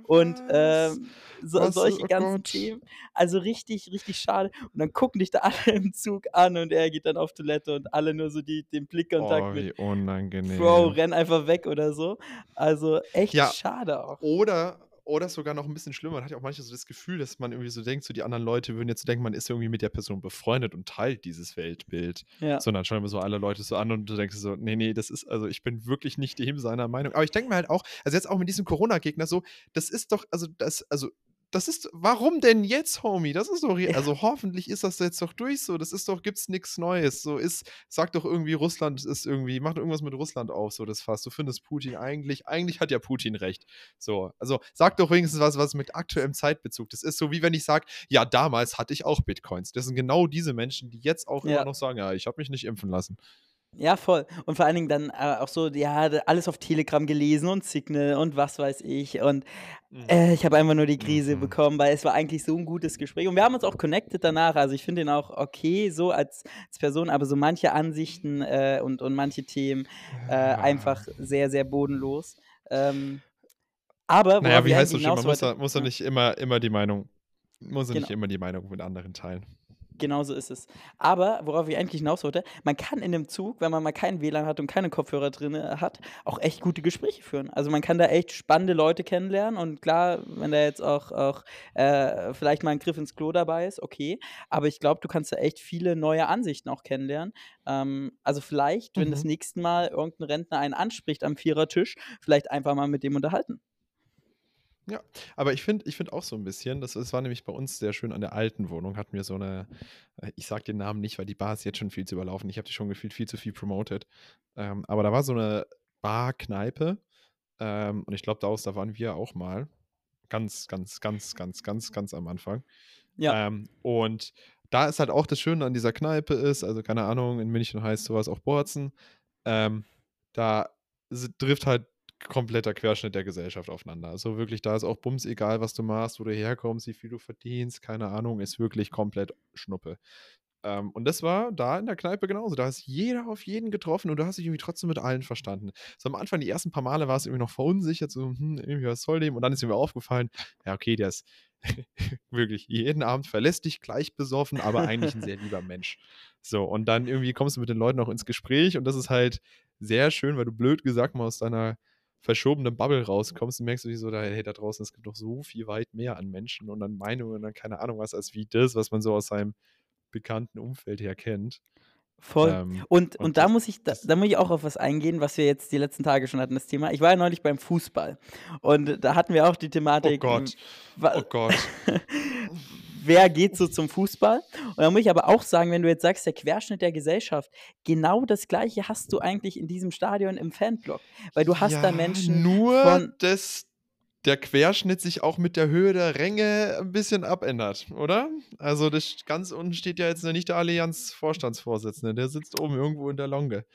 Und, ähm, so Was? solche Oh ganzen Gott. Themen. Also richtig, richtig schade. Und dann gucken dich da alle im Zug an und er geht dann auf Toilette und alle nur so die den Blickkontakt Oh, mit: wie „Bro, unangenehm. renn einfach weg“ oder so. Also echt Ja, schade auch. oder oder sogar noch 'n bisschen schlimmer. Man hat ja auch manchmal so das Gefühl, dass man irgendwie so denkt, so die anderen Leute würden jetzt denken, man ist irgendwie mit der Person befreundet und teilt dieses Weltbild. Ja. So, und dann schauen immer so alle Leute so an und du denkst so: „Ne, ne, das ist also, ich bin wirklich nicht dem seiner Meinung.“ Aber ich denke mir halt auch also jetzt auch mit diesem Corona-Gegner so, das ist doch also das also das ist warum denn jetzt, Homie? Das ist doch Ja. also hoffentlich ist das jetzt doch durch so. Das ist doch gibt's nix Neues. So ist sag doch irgendwie, Russland ist irgendwie mach doch irgendwas mit Russland auf, so das Fass. Du findest Putin eigentlich eigentlich hat ja Putin recht. So, also sag doch wenigstens was, was mit aktuellem Zeitbezug das ist so, wie wenn ich sage: „Ja, damals hatte ich auch Bitcoins.“ Das sind genau diese Menschen, die jetzt auch immer Ja. noch sagen: „Ja, ich habe mich nicht impfen lassen.“ Ja, voll. Und vor allen Dingen dann, äh, auch so, ja, d alles auf Telegram gelesen und Signal und was weiß ich. Und, Mhm. äh, ich habe einfach nur die Krise Mhm. bekommen, weil es war eigentlich so 'n gutes Gespräch. Und wir haben uns auch connected danach. Also, ich finde ihn auch okay so als als Person, aber so manche Ansichten, äh, und und manche Themen, äh, einfach sehr, sehr bodenlos. Ähm, aber Na ja, worauf wie ich heißt so eigentlich schön, man hinaus muss wollte ja muss ja ja. nicht immer immer die Meinung muss ja nicht Genau. immer die Meinung mit anderen teilen. Genau so ist es. Aber worauf ich eigentlich hinaus wollte, man kann in 'nem Zug, wenn man mal kein WLAN hat und keine Kopfhörer drinne hat, auch echt gute Gespräche führen. Also, man kann da echt spannende Leute kennenlernen und klar, wenn da jetzt auch auch, äh, vielleicht mal 'n Griff ins Klo dabei ist, okay. Aber ich glaube, du kannst da echt viele neue Ansichten auch kennenlernen. Ähm, also vielleicht, wenn das Mhm. nächste Mal irgend 'n Rentner einen anspricht am Vierertisch, vielleicht einfach mal mit dem unterhalten. Ja, aber ich finde ich finde auch so 'n bisschen das das war nämlich bei uns sehr schön an der alten Wohnung hatten wir so 'ne äh, ich sage den Namen nicht, weil die Bar ist jetzt schon viel zu überlaufen. Ich habe die schon gefühlt viel zu viel promoted. Ähm, aber da war so 'ne Bar, Kneipe, ähm, und ich glaube, daraus da waren wir auch mal. Ganz, ganz, ganz, ganz, ganz, ganz am Anfang. Ja. Ähm, und da ist halt auch das Schöne an dieser Kneipe ist also, keine Ahnung, in München heißt so was auch Boatzen. Ähm, da trifft halt kompletter Querschnitt der Gesellschaft aufeinander. Also wirklich, da ist auch bumsegal, was du machst, wo du herkommst, wie viel du verdienst, keine Ahnung, ist wirklich komplett Schnuppe. Ähm, und das war da in der Kneipe genauso. Da ist jeder auf jeden getroffen und du hast dich irgendwie trotzdem mit allen verstanden. So am Anfang, die ersten paar Male warst du irgendwie noch verunsichert, so: „Hm, irgendwie, was soll dem?“ Und dann ist mir aufgefallen, ja, okay, der ist wirklich jeden Abend verlässlich, gleich besoffen, aber eigentlich 'n sehr lieber Mensch. So, und dann irgendwie kommst du mit den Leuten auch ins Gespräch und das ist halt sehr schön, weil du blöd gesagt mal aus deiner verschobenen Bubble rauskommst und merkst du dir so: „Da hey, da draußen, es gibt noch so viel weit mehr an Menschen und an Meinungen und an keine Ahnung was, als wie das, was man so aus seinem bekannten Umfeld her kennt.“ Voll. Ähm, Und und und da muss ich da da muss ich auch auf was eingehen, was wir jetzt die letzten Tage schon hatten, das Thema. Ich war ja neulich beim Fußball und da hatten wir auch die Oh Thematik, hm, Gott, oh Gott. wer geht so zum Fußball? Und da muss ich aber auch sagen, wenn du jetzt sagst, der Querschnitt der Gesellschaft, genau das Gleiche hast du eigentlich in diesem Stadion im Fanblock. Weil du hast da Ja, Menschen nur, von dass der Querschnitt sich auch mit der Höhe der Ränge 'n bisschen abändert, oder? Also, das ganz unten steht ja jetzt nicht der Allianz-Vorstandsvorsitzende, der sitzt oben irgendwo in der Longe.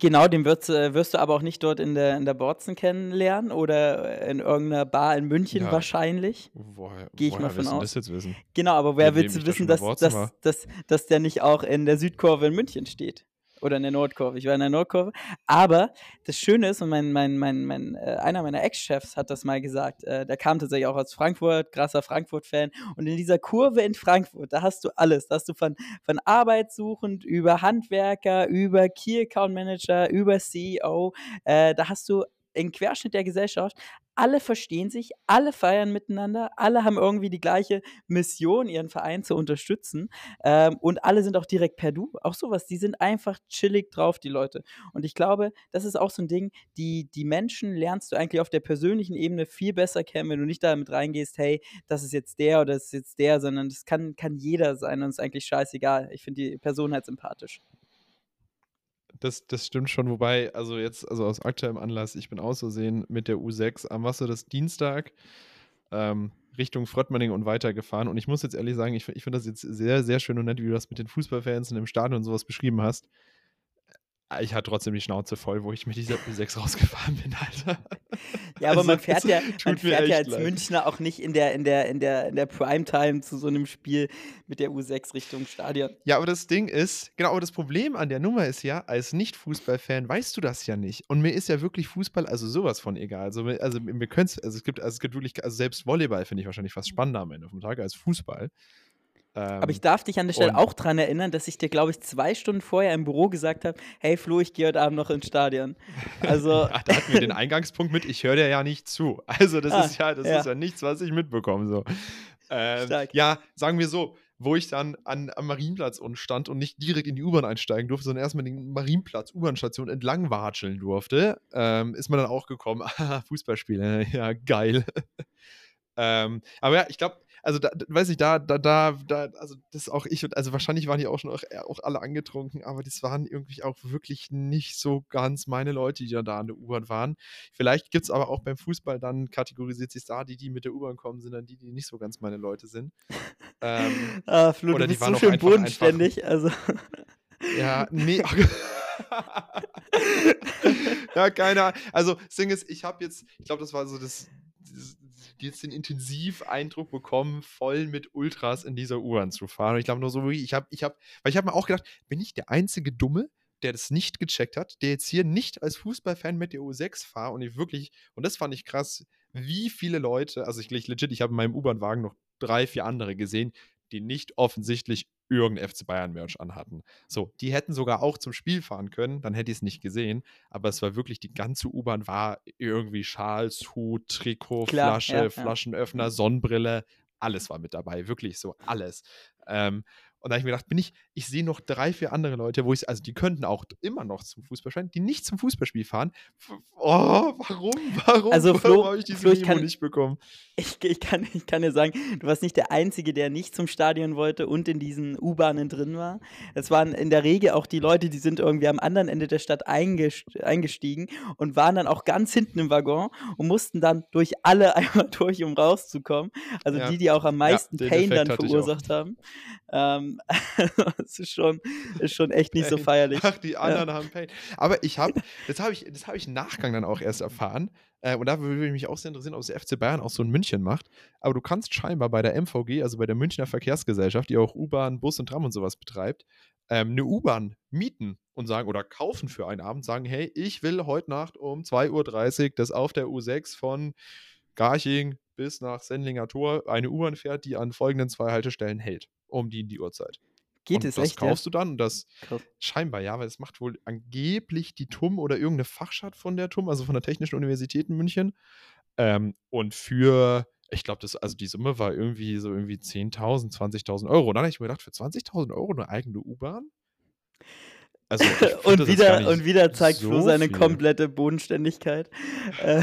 Genau, den wirds äh, wirst du aber auch nicht dort in der in der Botzen kennenlernen oder in irgend 'ner Bar in München Ja, wahrscheinlich. woher Gehe ich mal von aus. das jetzt wissen? Genau, aber ich da wissen, dass dass dass dass der nicht auch in der Südkurve in München steht oder in der Nordkurve? Ich war in der Nordkurve. Aber das Schöne ist und mein mein mein mein äh, einer meiner Ex-Chefs hat das mal gesagt, äh, der kam tatsächlich auch aus Frankfurt, krasser Frankfurt-Fan. Und in dieser Kurve in Frankfurt, da hast du alles. Da hast du von von arbeitssuchend über Handwerker, über Key Account Manager, über CEO, äh, da hast du 'n Querschnitt der Gesellschaft. Alle verstehen sich, alle feiern miteinander, alle haben irgendwie die gleiche Mission, ihren Verein zu unterstützen. Ähm, und alle sind auch direkt per Du. Auch sowas, die sind einfach chillig drauf, die Leute. Und ich glaube, das ist auch so ein Ding, die, die Menschen lernst du eigentlich auf der persönlichen Ebene viel besser kennen, wenn du nicht damit reingehst, hey, das ist jetzt der oder das ist jetzt der, sondern das kann, kann jeder sein und ist eigentlich scheißegal. Ich finde die Person halt sympathisch das, das stimmt schon. Wobei, also jetzt, also aus aktuellem Anlass, ich bin auszusehen mit der U6 am Wasser des Dienstag ähm, Richtung Fröttmanning und weitergefahren. Und ich muss jetzt ehrlich sagen, ich, ich finde das jetzt sehr, sehr schön und nett, wie du das mit den Fußballfans und im Stadion und sowas beschrieben hast ich hatte trotzdem die Schnauze voll, wo ich mit dieser U6 rausgefahren bin, Alter. Ja, aber also, man fährt ja, man fährt ja als leid. Münchner auch nicht in der, in der, in der, in der Primetime zu so einem Spiel mit der U6 Richtung Stadion. Ja, aber das Ding ist, genau, aber das Problem an der Nummer ist ja, als Nicht-Fußballfan weißt du das ja nicht. Und mir ist ja wirklich Fußball, also sowas von egal. Also, also wir können also es gibt, also es gibt wirklich, also selbst Volleyball finde ich wahrscheinlich fast spannender am Ende vom Tag als Fußball. Aber ich ähm, darf dich an der Stelle auch daran erinnern, dass ich dir, glaube ich, zwei Stunden vorher im Büro gesagt habe: Hey Flo, ich gehe heute Abend noch ins Stadion. Also. ja, da hatten wir den Eingangspunkt mit: Ich höre dir ja nicht zu. Also, das, ah, ist, ja, das ja. ist ja nichts, was ich mitbekomme. So. Ähm, ja, sagen wir so, wo ich dann an, am Marienplatz stand und nicht direkt in die U-Bahn einsteigen durfte, sondern erstmal den Marienplatz, U-Bahn-Station entlang watscheln durfte, ähm, ist man dann auch gekommen. Fußballspiele, ja, geil. ähm, aber ja, ich glaube, also da, weiß ich, da, da, da, da, also das auch ich und also wahrscheinlich waren die auch schon auch, äh, auch alle angetrunken, aber das waren irgendwie auch wirklich nicht so ganz meine Leute, die dann da an der U-Bahn waren. Vielleicht gibt es aber auch beim Fußball dann kategorisiert sich da, die, die mit der U-Bahn kommen, sind dann die, die nicht so ganz meine Leute sind. Ähm, ah, Flo, oder die waren so schön bodenständig, also. Ja, nee. ja, keiner. Also, das Ding ist, ich habe jetzt, ich glaube, das war so das, das jetzt den Intensiv-Eindruck bekommen, voll mit Ultras in dieser U-Bahn zu fahren. Und ich glaube nur so, ich habe, ich habe, weil ich habe mir auch gedacht, bin ich der einzige Dumme, der das nicht gecheckt hat, der jetzt hier nicht als Fußballfan mit der U6 fahrt und ich wirklich, und das fand ich krass, wie viele Leute, also ich legit, ich habe in meinem U-Bahn-Wagen noch drei, vier andere gesehen, die nicht offensichtlich irgendein FC Bayern-Merch anhatten. So, die hätten sogar auch zum Spiel fahren können, dann hätte ich es nicht gesehen, aber es war wirklich, die ganze U-Bahn war irgendwie Schals, Hut, Trikot, Klar, Flasche, ja, Flaschenöffner, ja. Sonnenbrille, alles war mit dabei, wirklich so alles. Ähm, und da habe ich mir gedacht, bin ich, ich sehe noch drei, vier andere Leute, wo ich, also die könnten auch immer noch zum Fußballspiel, die nicht zum Fußballspiel fahren. Oh, warum? Warum? Also Flo, habe ich diese Flo, ich kann, nicht bekommen? Ich, ich, kann, ich kann dir sagen, du warst nicht der Einzige, der nicht zum Stadion wollte und in diesen U-Bahnen drin war. Es waren in der Regel auch die Leute, die sind irgendwie am anderen Ende der Stadt eingestiegen und waren dann auch ganz hinten im Waggon und mussten dann durch alle einmal durch, um rauszukommen. Also ja. die, die auch am meisten ja, Pain dann verursacht haben. Ähm, das ist schon, ist schon echt nicht so feierlich. Ach, die anderen ja. haben Pain. Aber ich habe, das habe ich, das ich im Nachgang dann auch erst erfahren. Äh, und da würde mich auch sehr interessieren, ob es der FC Bayern auch so in München macht. Aber du kannst scheinbar bei der MVG, also bei der Münchner Verkehrsgesellschaft, die auch U-Bahn, Bus und Tram und sowas betreibt, ähm, eine U-Bahn mieten und sagen oder kaufen für einen Abend, sagen, hey, ich will heute Nacht um 2.30 Uhr, das auf der U6 von Garching bis nach Sendlinger Tor eine U-Bahn fährt, die an folgenden zwei Haltestellen hält um die in die Uhrzeit. Geht und es das echt? Das kaufst ja? du dann und das Krass. scheinbar, ja, weil es macht wohl angeblich die TUM oder irgendeine Fachschaft von der TUM, also von der Technischen Universität in München. Ähm, und für, ich glaube, das, also die Summe war irgendwie so irgendwie 10.000, 20.000 Euro. Und dann habe ich mir gedacht, für 20.000 Euro eine eigene U-Bahn? Also und, wieder, und wieder zeigt so Flo seine viel. komplette Bodenständigkeit. Äh,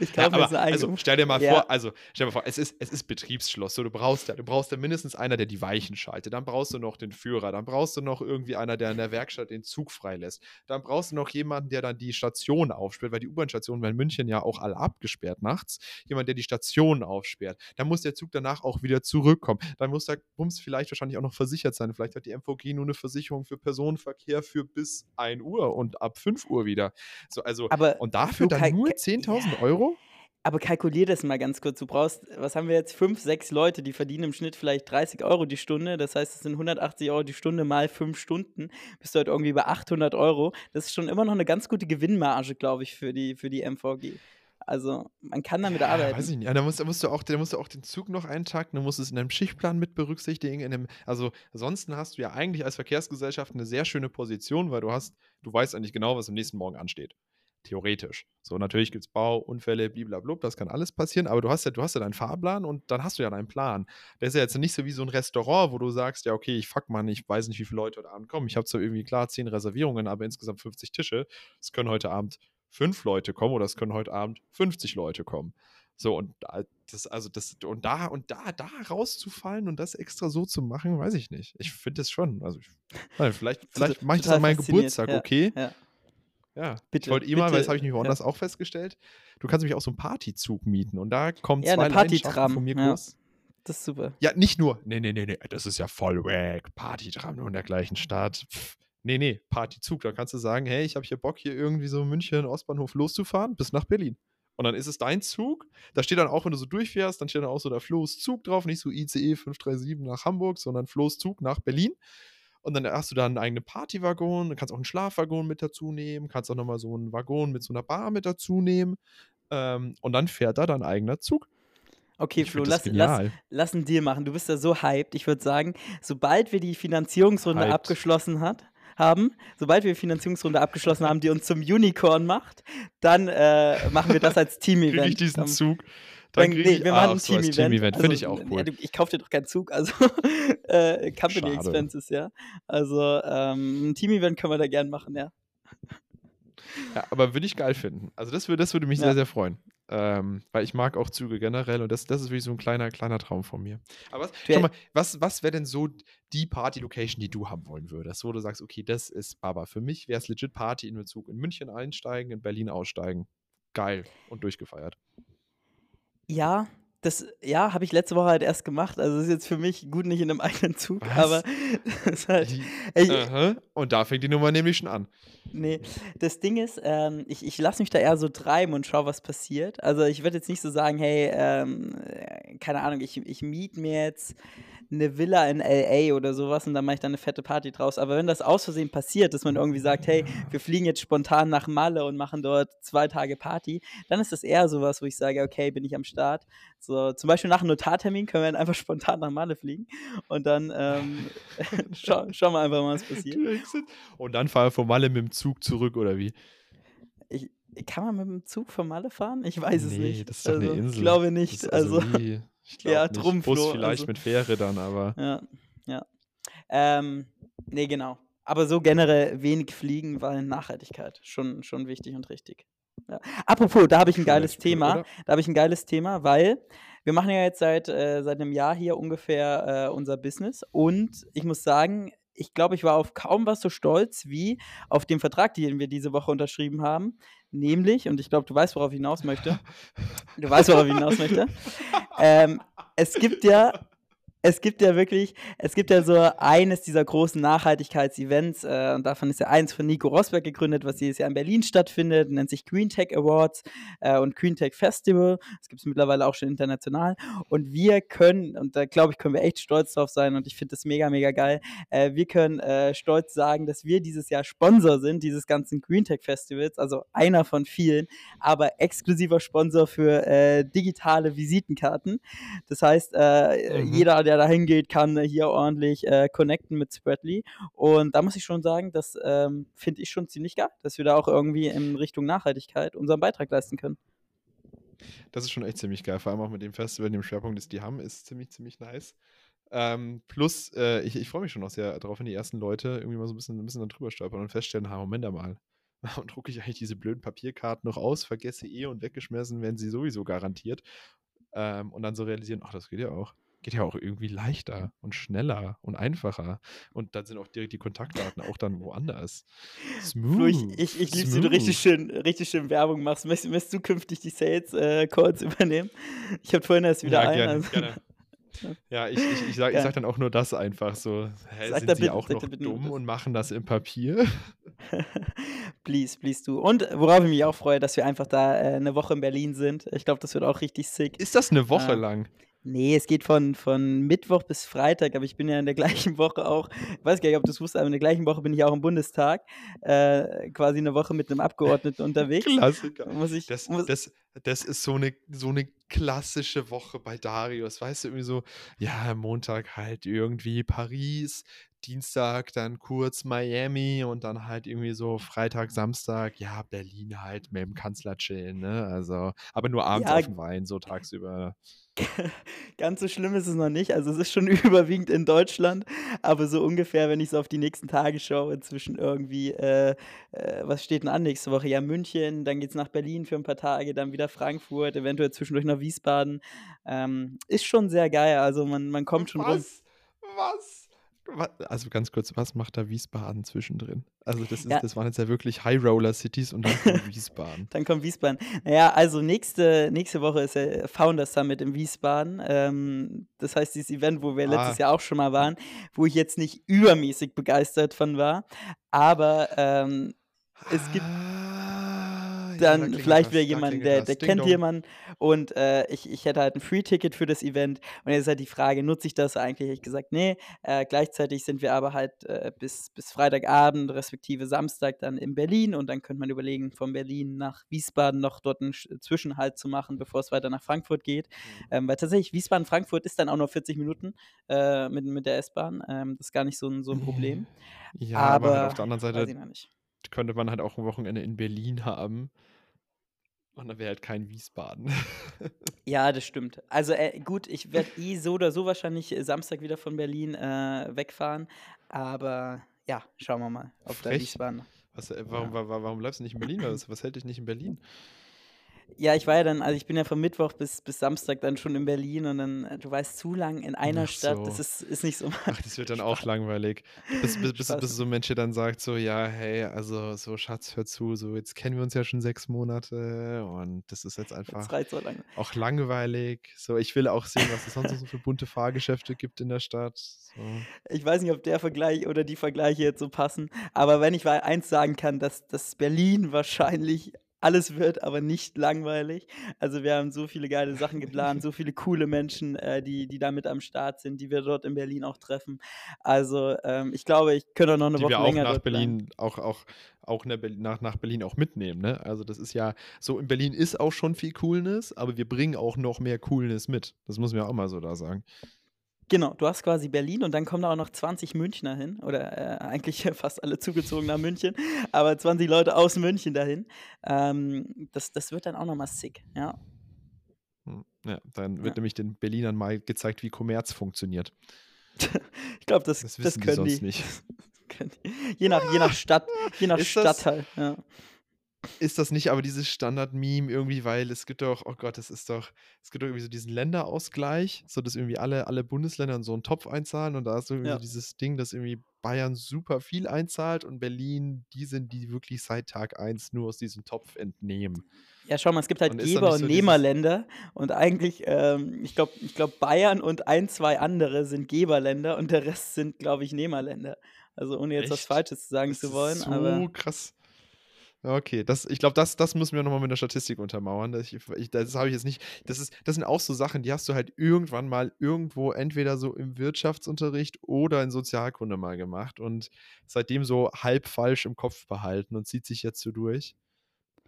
ich kaufe ja, mir Also stell dir mal ja. vor, also stell dir mal vor, es ist, es ist Betriebsschloss. So, du brauchst ja, du brauchst ja mindestens einer, der die Weichen schaltet. Dann brauchst du noch den Führer. Dann brauchst du noch irgendwie einer, der in der Werkstatt den Zug freilässt. Dann brauchst du noch jemanden, der dann die Station aufsperrt, weil die U-Bahn-Stationen werden in München ja auch alle abgesperrt nachts. Jemand, der die Station aufsperrt. Dann muss der Zug danach auch wieder zurückkommen. Dann muss der Bums vielleicht wahrscheinlich auch noch versichert sein. Vielleicht hat die MVG nur eine Versicherung für Personenverkehr Verkehr für bis 1 Uhr und ab 5 Uhr wieder. So, also, aber und dafür dann nur 10.000 Euro? Aber kalkulier das mal ganz kurz. Du brauchst, was haben wir jetzt? Fünf, sechs Leute, die verdienen im Schnitt vielleicht 30 Euro die Stunde. Das heißt, es sind 180 Euro die Stunde mal fünf Stunden. Bist du halt irgendwie bei 800 Euro. Das ist schon immer noch eine ganz gute Gewinnmarge, glaube ich, für die, für die MVG. Also man kann damit ja, arbeiten. Weiß ich nicht. Ja, da musst, da musst, du auch, da musst du auch den Zug noch eintakten, du musst es in deinem Schichtplan mit berücksichtigen. In einem, also ansonsten hast du ja eigentlich als Verkehrsgesellschaft eine sehr schöne Position, weil du hast, du weißt eigentlich genau, was am nächsten Morgen ansteht. Theoretisch. So, natürlich gibt es Bauunfälle, blablabla, das kann alles passieren, aber du hast ja, du hast ja deinen Fahrplan und dann hast du ja deinen Plan. Der ist ja jetzt nicht so wie so ein Restaurant, wo du sagst, ja, okay, ich fuck mal, ich weiß nicht, wie viele Leute heute Abend kommen. Ich habe zwar irgendwie klar zehn Reservierungen, aber insgesamt 50 Tische. Es können heute Abend fünf Leute kommen oder es können heute Abend 50 Leute kommen. So, und das, also das, und da, und da, da rauszufallen und das extra so zu machen, weiß ich nicht. Ich finde das schon. Also, ich, vielleicht, vielleicht mache ich das an meinem Geburtstag, ja, okay? Ja. Ja, Bitte, ich wollte immer, bitte, weil das habe ich nämlich ja. woanders auch festgestellt, du kannst nämlich auch so einen Partyzug mieten und da kommen Ja, zwei Partytram, von mir ja. groß. Das ist super. Ja, nicht nur, nee, nee, nee, nee, das ist ja voll wack, Partytram nur in der gleichen Stadt. Pff. Nee, nee, Partyzug, da kannst du sagen, hey, ich habe hier Bock, hier irgendwie so München, Ostbahnhof loszufahren, bis nach Berlin. Und dann ist es dein Zug. Da steht dann auch, wenn du so durchfährst, dann steht dann auch so der Flo's Zug drauf, nicht so ICE 537 nach Hamburg, sondern Flo's Zug nach Berlin. Und dann hast du da einen eigenen Partywaggon, du kannst auch einen Schlafwaggon mit dazu nehmen, kannst auch nochmal so einen Waggon mit so einer Bar mit dazu nehmen. Ähm, und dann fährt da dein eigener Zug. Okay, Ich Flo, lass, lass, lass einen Deal machen. Du bist da so hyped. Ich würde sagen, sobald wir die Finanzierungsrunde Hyped. abgeschlossen hat, haben, sobald wir die Finanzierungsrunde abgeschlossen haben, die uns zum Unicorn macht, dann äh, machen wir das als Team-Event. Kriege ich diesen Dann- Zug? Dann, krieg nee, ich- wir ah, machen ein so Team-Event. Team-Event. Finde ich auch ja, cool. du, ich kaufe dir doch keinen Zug, also äh, Company Schade. Expenses, ja. Also ähm, ein Team-Event können wir da gern machen, ja. Ja, aber würde ich geil finden. Also das, würde das würde mich Ja. sehr, sehr freuen. Ähm, weil ich mag auch Züge generell und das, das ist wirklich so ein kleiner, kleiner Traum von mir. Aber was, schau mal, was, was wäre denn so die Party-Location, die du haben wollen würdest? Wo du sagst, okay, das ist Baba. Für mich wäre es legit Party in Bezug in München einsteigen, in Berlin aussteigen. Geil und durchgefeiert. Ja, das, ja, habe ich letzte Woche halt erst gemacht. Also ist jetzt für mich gut nicht in einem eigenen Zug, Was? aber ist halt, Die, ey, aha, und da fängt die Nummer nämlich schon an. Nee, das Ding ist, ähm, ich, ich lasse mich da eher so treiben und schau, was passiert. Also ich würde jetzt nicht so sagen, hey, ähm, äh, keine Ahnung, ich, ich miete mir jetzt eine Villa in LA oder sowas und dann mache ich da eine fette Party draus. Aber wenn das aus Versehen passiert, dass man irgendwie sagt, hey, wir fliegen jetzt spontan nach Malle und machen dort zwei Tage Party, dann ist das eher sowas, wo ich sage, okay, bin ich am Start. So, zum Beispiel nach einem Notartermin können wir dann einfach spontan nach Malle fliegen und dann ähm, schau, schauen wir einfach mal, was passiert. Und dann fahr von Malle mit dem Zug zurück, oder wie? Ich, kann man mit dem Zug von Malle fahren? Ich weiß es Nee, nicht. das ist doch eine also, Insel. Ich glaube nicht. Also, glaub Ja, nicht. drum, Bus vielleicht also- mit Fähre dann, aber. ja, ja. Ähm, nee, genau. Aber so generell wenig fliegen, weil Nachhaltigkeit schon, schon wichtig und richtig. Ja. Apropos, da habe ich ein geiles cool, Thema. oder? Da habe ich ein geiles Thema, weil wir machen ja jetzt seit, äh, seit einem Jahr hier ungefähr äh, unser Business. Und ich muss sagen, ich glaube, ich war auf kaum was so stolz wie auf den Vertrag, den wir diese Woche unterschrieben haben. Nämlich, und ich glaube, du weißt, worauf ich hinaus möchte. Du weißt, worauf ich hinaus möchte. Ähm, es gibt ja, es gibt ja wirklich, es gibt ja so eines dieser großen Nachhaltigkeitsevents, äh, und davon ist ja eins von Nico Rosberg gegründet, was jedes Jahr in Berlin stattfindet, nennt sich Green Tech Awards äh, und Green Tech Festival. Das gibt es mittlerweile auch schon international. Und wir können, und da glaube ich, können wir echt stolz drauf sein, und ich finde das mega, mega geil, äh, wir können äh, stolz sagen, dass wir dieses Jahr Sponsor sind, dieses ganzen Green Tech Festivals, also einer von vielen, aber exklusiver Sponsor für äh, digitale Visitenkarten. Das heißt, äh, Mhm. jeder, der da hingeht, kann äh, hier ordentlich äh, connecten mit Spreadly. Und da muss ich schon sagen, das ähm, finde ich schon ziemlich geil, dass wir da auch irgendwie in Richtung Nachhaltigkeit unseren Beitrag leisten können. Das ist schon echt ziemlich geil. Vor allem auch mit dem Festival, dem Schwerpunkt, das die haben, ist ziemlich, ziemlich nice. Ähm, plus, äh, ich, ich freue mich schon auch sehr darauf, wenn die ersten Leute irgendwie mal so ein bisschen, ein bisschen drüber stolpern und feststellen, ha, Moment einmal. Warum drucke ich eigentlich diese blöden Papierkarten noch aus, vergesse eh und weggeschmissen werden sie sowieso garantiert. Ähm, und dann so realisieren, ach, das geht ja auch. Geht ja auch irgendwie leichter und schneller und einfacher. Und dann sind auch direkt die Kontaktdaten auch dann woanders. Smooth. Flo, ich, ich, ich liebe, wie du richtig schön, richtig schön Werbung machst. Möchtest, möchtest du künftig die Sales äh, Calls übernehmen? Ich habe vorhin erst wieder ja, ein. gerne, also- gerne. Ja, ich, ich, ich sage Ja. sag dann auch nur das einfach so. Hä, Sag sind da sie bitte- auch noch bitte dumm das. und machen das im Papier? please, please du. Und worauf ich mich auch freue, dass wir einfach da äh, eine Woche in Berlin sind. Ich glaube, das wird auch richtig sick. Ist das eine Woche Ah. lang? Nee, es geht von, von Mittwoch bis Freitag, aber ich bin ja in der gleichen Woche auch, ich weiß gar nicht, ob du es wusstest, aber in der gleichen Woche bin ich auch im Bundestag, äh, quasi eine Woche mit einem Abgeordneten unterwegs. Klassiker. Muss ich, Das, muss, das, das ist so eine, so eine klassische Woche bei Darius. Weißt du, irgendwie so, ja, Montag halt irgendwie Paris, Dienstag dann kurz Miami und dann halt irgendwie so Freitag, Samstag, ja, Berlin halt mit dem Kanzler chillen, ne? Also, aber nur abends Ja, auf dem Wein, so tagsüber. ganz so schlimm ist es noch nicht. Also, es ist schon überwiegend in Deutschland, aber so ungefähr, wenn ich so auf die nächsten Tage schaue, zwischen irgendwie, äh, äh, was steht denn an nächste Woche? Ja, München, dann geht's nach Berlin für ein paar Tage, dann wieder Frankfurt, eventuell zwischendurch nach Wiesbaden. Ähm, ist schon sehr geil. Also, man man kommt schon rum. Was? Was? Also, ganz kurz, was macht da Wiesbaden zwischendrin? Also, das ist Ja. das waren jetzt ja wirklich High-Roller-Cities und dann kommt Wiesbaden. Dann kommt Wiesbaden. Na ja, also nächste nächste Woche ist der Founders Summit in Wiesbaden. Ähm, das heißt, dieses Event, wo wir letztes Ah. Jahr auch schon mal waren, wo ich jetzt nicht übermäßig begeistert von war, aber, ähm, es gibt Ah, ja, da dann vielleicht was, wieder jemand, der der Ding kennt dong. jemanden und, äh, ich ich hätte halt 'n Free-Ticket für das Event und jetzt ist halt die Frage, nutze ich das eigentlich? Habe ich gesagt: „Ne“, äh, gleichzeitig sind wir aber halt, äh, bis bis Freitagabend respektive Samstag dann in Berlin und dann könnte man überlegen, von Berlin nach Wiesbaden noch dort 'n Sch Zwischenhalt zu machen, bevor es weiter nach Frankfurt geht. Mhm. Ähm, weil tatsächlich Wiesbaden, Frankfurt ist dann auch nur 40 Minuten, äh, mit mit der S-Bahn. Ähm, das ist gar nicht so 'n so 'n Problem. Ja, aber halt auf Aber der anderen weiß Seite ich noch nicht. Könnte man halt auch 'n Wochenende in Berlin haben und dann wäre halt kein Wiesbaden. Ja, das stimmt. Also, äh, gut, ich werde eh so oder so wahrscheinlich, äh, Samstag wieder von Berlin, äh, wegfahren, aber ja, schauen wir mal, ob da Frech. Wiesbaden Was, äh, warum ja. wa wa warum bleibst du nicht in Berlin? Was was hält dich nicht in Berlin? Ja, ich war ja dann also, ich bin ja von Mittwoch bis bis Samstag dann schon in Berlin und dann du weißt, zu lang in einer Ach Stadt, das ist ist nicht so Ach, das wird dann auch Spaß. langweilig. Bist bist du Spaß. bist du so 'n Mensch, dann sagt so: „Ja, hey, also so Schatz, hör zu, so jetzt kennen wir uns ja schon 6 Monate und das ist jetzt einfach so lang. auch langweilig. So, ich will auch sehen, was es sonst noch so für bunte Fahrgeschäfte gibt in der Stadt“, so. Ich weiß nicht, ob der Vergleich oder die Vergleiche jetzt so passen, aber wenn ich mal eins sagen kann, dass dass Berlin wahrscheinlich alles wird, aber nicht langweilig. Also, wir haben so viele geile Sachen geplant, so viele coole Menschen, äh, die die da mit am Start sind, die wir dort in Berlin auch treffen. Also, ähm, ich glaube, ich könnte auch noch 'ne Die Woche wir auch länger nach. Berlin auch auch auch nach nach Berlin auch mitnehmen, ne? Also, das ist ja so in Berlin ist auch schon viel Coolness, aber wir bringen auch noch mehr Coolness mit. Das muss man ja auch mal so da sagen. Genau, du hast quasi Berlin und dann kommen da auch noch 20 Münchner hin oder, äh, eigentlich fast alle zugezogen nach München, aber 20 Leute aus München dahin. Ähm, das das wird dann auch noch mal sick, ja. Hm, ja, dann Ja. wird nämlich den Berlinern mal gezeigt, wie Kommerz funktioniert. Ich glaube, das Das das können sonst die. nicht. Je nach je nach Stadt je nach Ist das Stadtteil, ja. Ist das nicht aber dieses Standard-Meme irgendwie, weil es gibt doch oh Gott, das ist doch es gibt doch irgendwie so diesen Länderausgleich, so dass irgendwie alle alle Bundesländer in so 'n Topf einzahlen und da ist irgendwie so Ja. dieses Ding, dass irgendwie Bayern super viel einzahlt und Berlin die sind, die wirklich seit Tag 1 nur aus diesem Topf entnehmen. Ja, schau mal, es gibt halt Und ist Geber und so Nehmerländer und eigentlich, ähm, ich glaube ich glaube, Bayern und 1, 2 andere sind Geberländer und der Rest sind, glaube ich, Nehmerländer. Also, ohne jetzt was Echt? Falsches sagen Das zu ist wollen, aber so krass. Okay, das ich glaube, das das müssen wir noch mal mit der Statistik untermauern. dass ich das habe ich jetzt nicht das ist das sind auch so Sachen, die hast du halt irgendwann mal irgendwo entweder so im Wirtschaftsunterricht oder in Sozialkunde mal gemacht und seitdem so halb falsch im Kopf behalten und zieht sich jetzt so durch.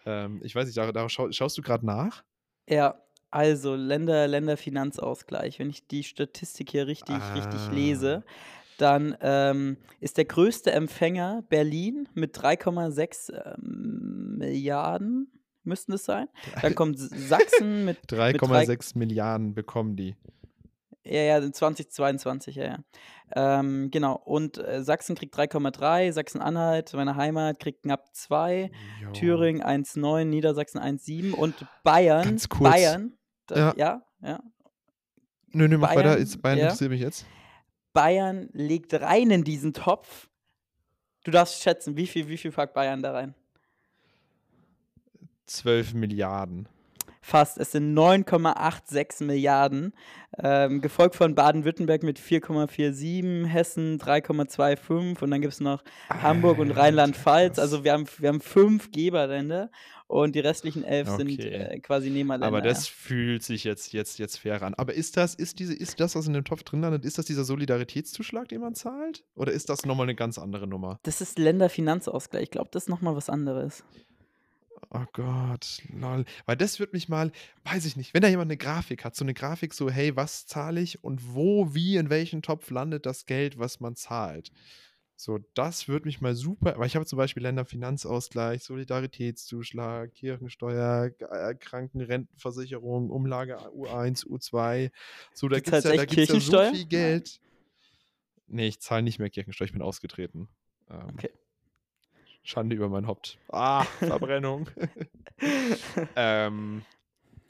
Ähm, ich weiß nicht, da da schau schaust du grad nach? Ja, also Länder Länderfinanzausgleich. Wenn ich die Statistik hier richtig richtig lese, Ah. Dann, ähm, ist der größte Empfänger Berlin mit 3,6, ähm, Milliarden müssten es sein. Dann kommt Sachsen mit mit 3 3,6 Milliarden bekommen die. Ja, ja, 2022, ja, ja. Ähm, genau. Und, äh, Sachsen kriegt 3,3, Sachsen-Anhalt, meine Heimat, kriegt knapp 2, Jo. Thüringen 1,9, Niedersachsen 1,7 und Bayern Ganz kurz. Bayern, da Ja. ja, ja. Nö, nö, mach weiter. Bayern, Jetzt Bayern ja. interessiert mich jetzt. Bayern legt rein in diesen Topf. Du darfst schätzen, wie viel wie viel packt Bayern da rein? 12 Milliarden. Fast, es sind 9,86 Milliarden, ähm, gefolgt von Baden-Württemberg mit 4,47, Hessen 3,25 und dann gibt's noch Hamburg und Alter, Rheinland-Pfalz. Also, wir haben wir haben 5 Geberländer und die restlichen 11 sind, Okay. äh, quasi Nehmerländer, Aber das fühlt sich jetzt jetzt jetzt fair an. Aber ist das ist diese ist das, was in dem Topf drin landet, ist das dieser Solidaritätszuschlag, den man zahlt? Oder ist das noch mal 'ne ganz andere Nummer? Das ist Länderfinanzausgleich. Ich glaube, das ist noch mal was anderes. Oh Gott, lol. Weil das würde mich mal, weiß ich nicht, wenn da jemand eine Grafik hat, so eine Grafik so, hey, was zahle ich und wo, wie, in welchen Topf landet das Geld, was man zahlt. So, das würde mich mal super, weil ich habe zum Beispiel Länderfinanzausgleich, Solidaritätszuschlag, Kirchensteuer, äh, Krankenrentenversicherung, Umlage U1, U2. So, da gibt es ja, da gibt's ja so viel Geld. Nee, ich zahle nicht mehr Kirchensteuer, ich bin ausgetreten. Ähm, Okay. Schande über mein Haupt. Ah, Verbrennung. ähm,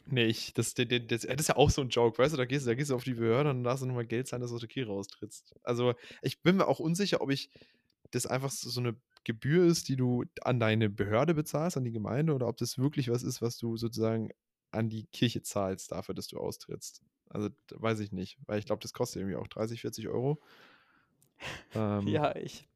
nee, ich, das, das, das, das ist ja auch so ein Joke, weißt du, da gehst, du- da gehst du auf die Behörde und darfst du nochmal Geld zahlen, dass du aus der Kirche raustrittst. Also, ich bin mir auch unsicher, ob ich das einfach so eine Gebühr ist, die du an deine Behörde bezahlst, an die Gemeinde, oder ob das wirklich was ist, was du sozusagen an die Kirche zahlst dafür, dass du austrittst. Also, weiß ich nicht, weil ich glaube, das kostet irgendwie auch 30, 40 Euro. Ähm, Ja, ich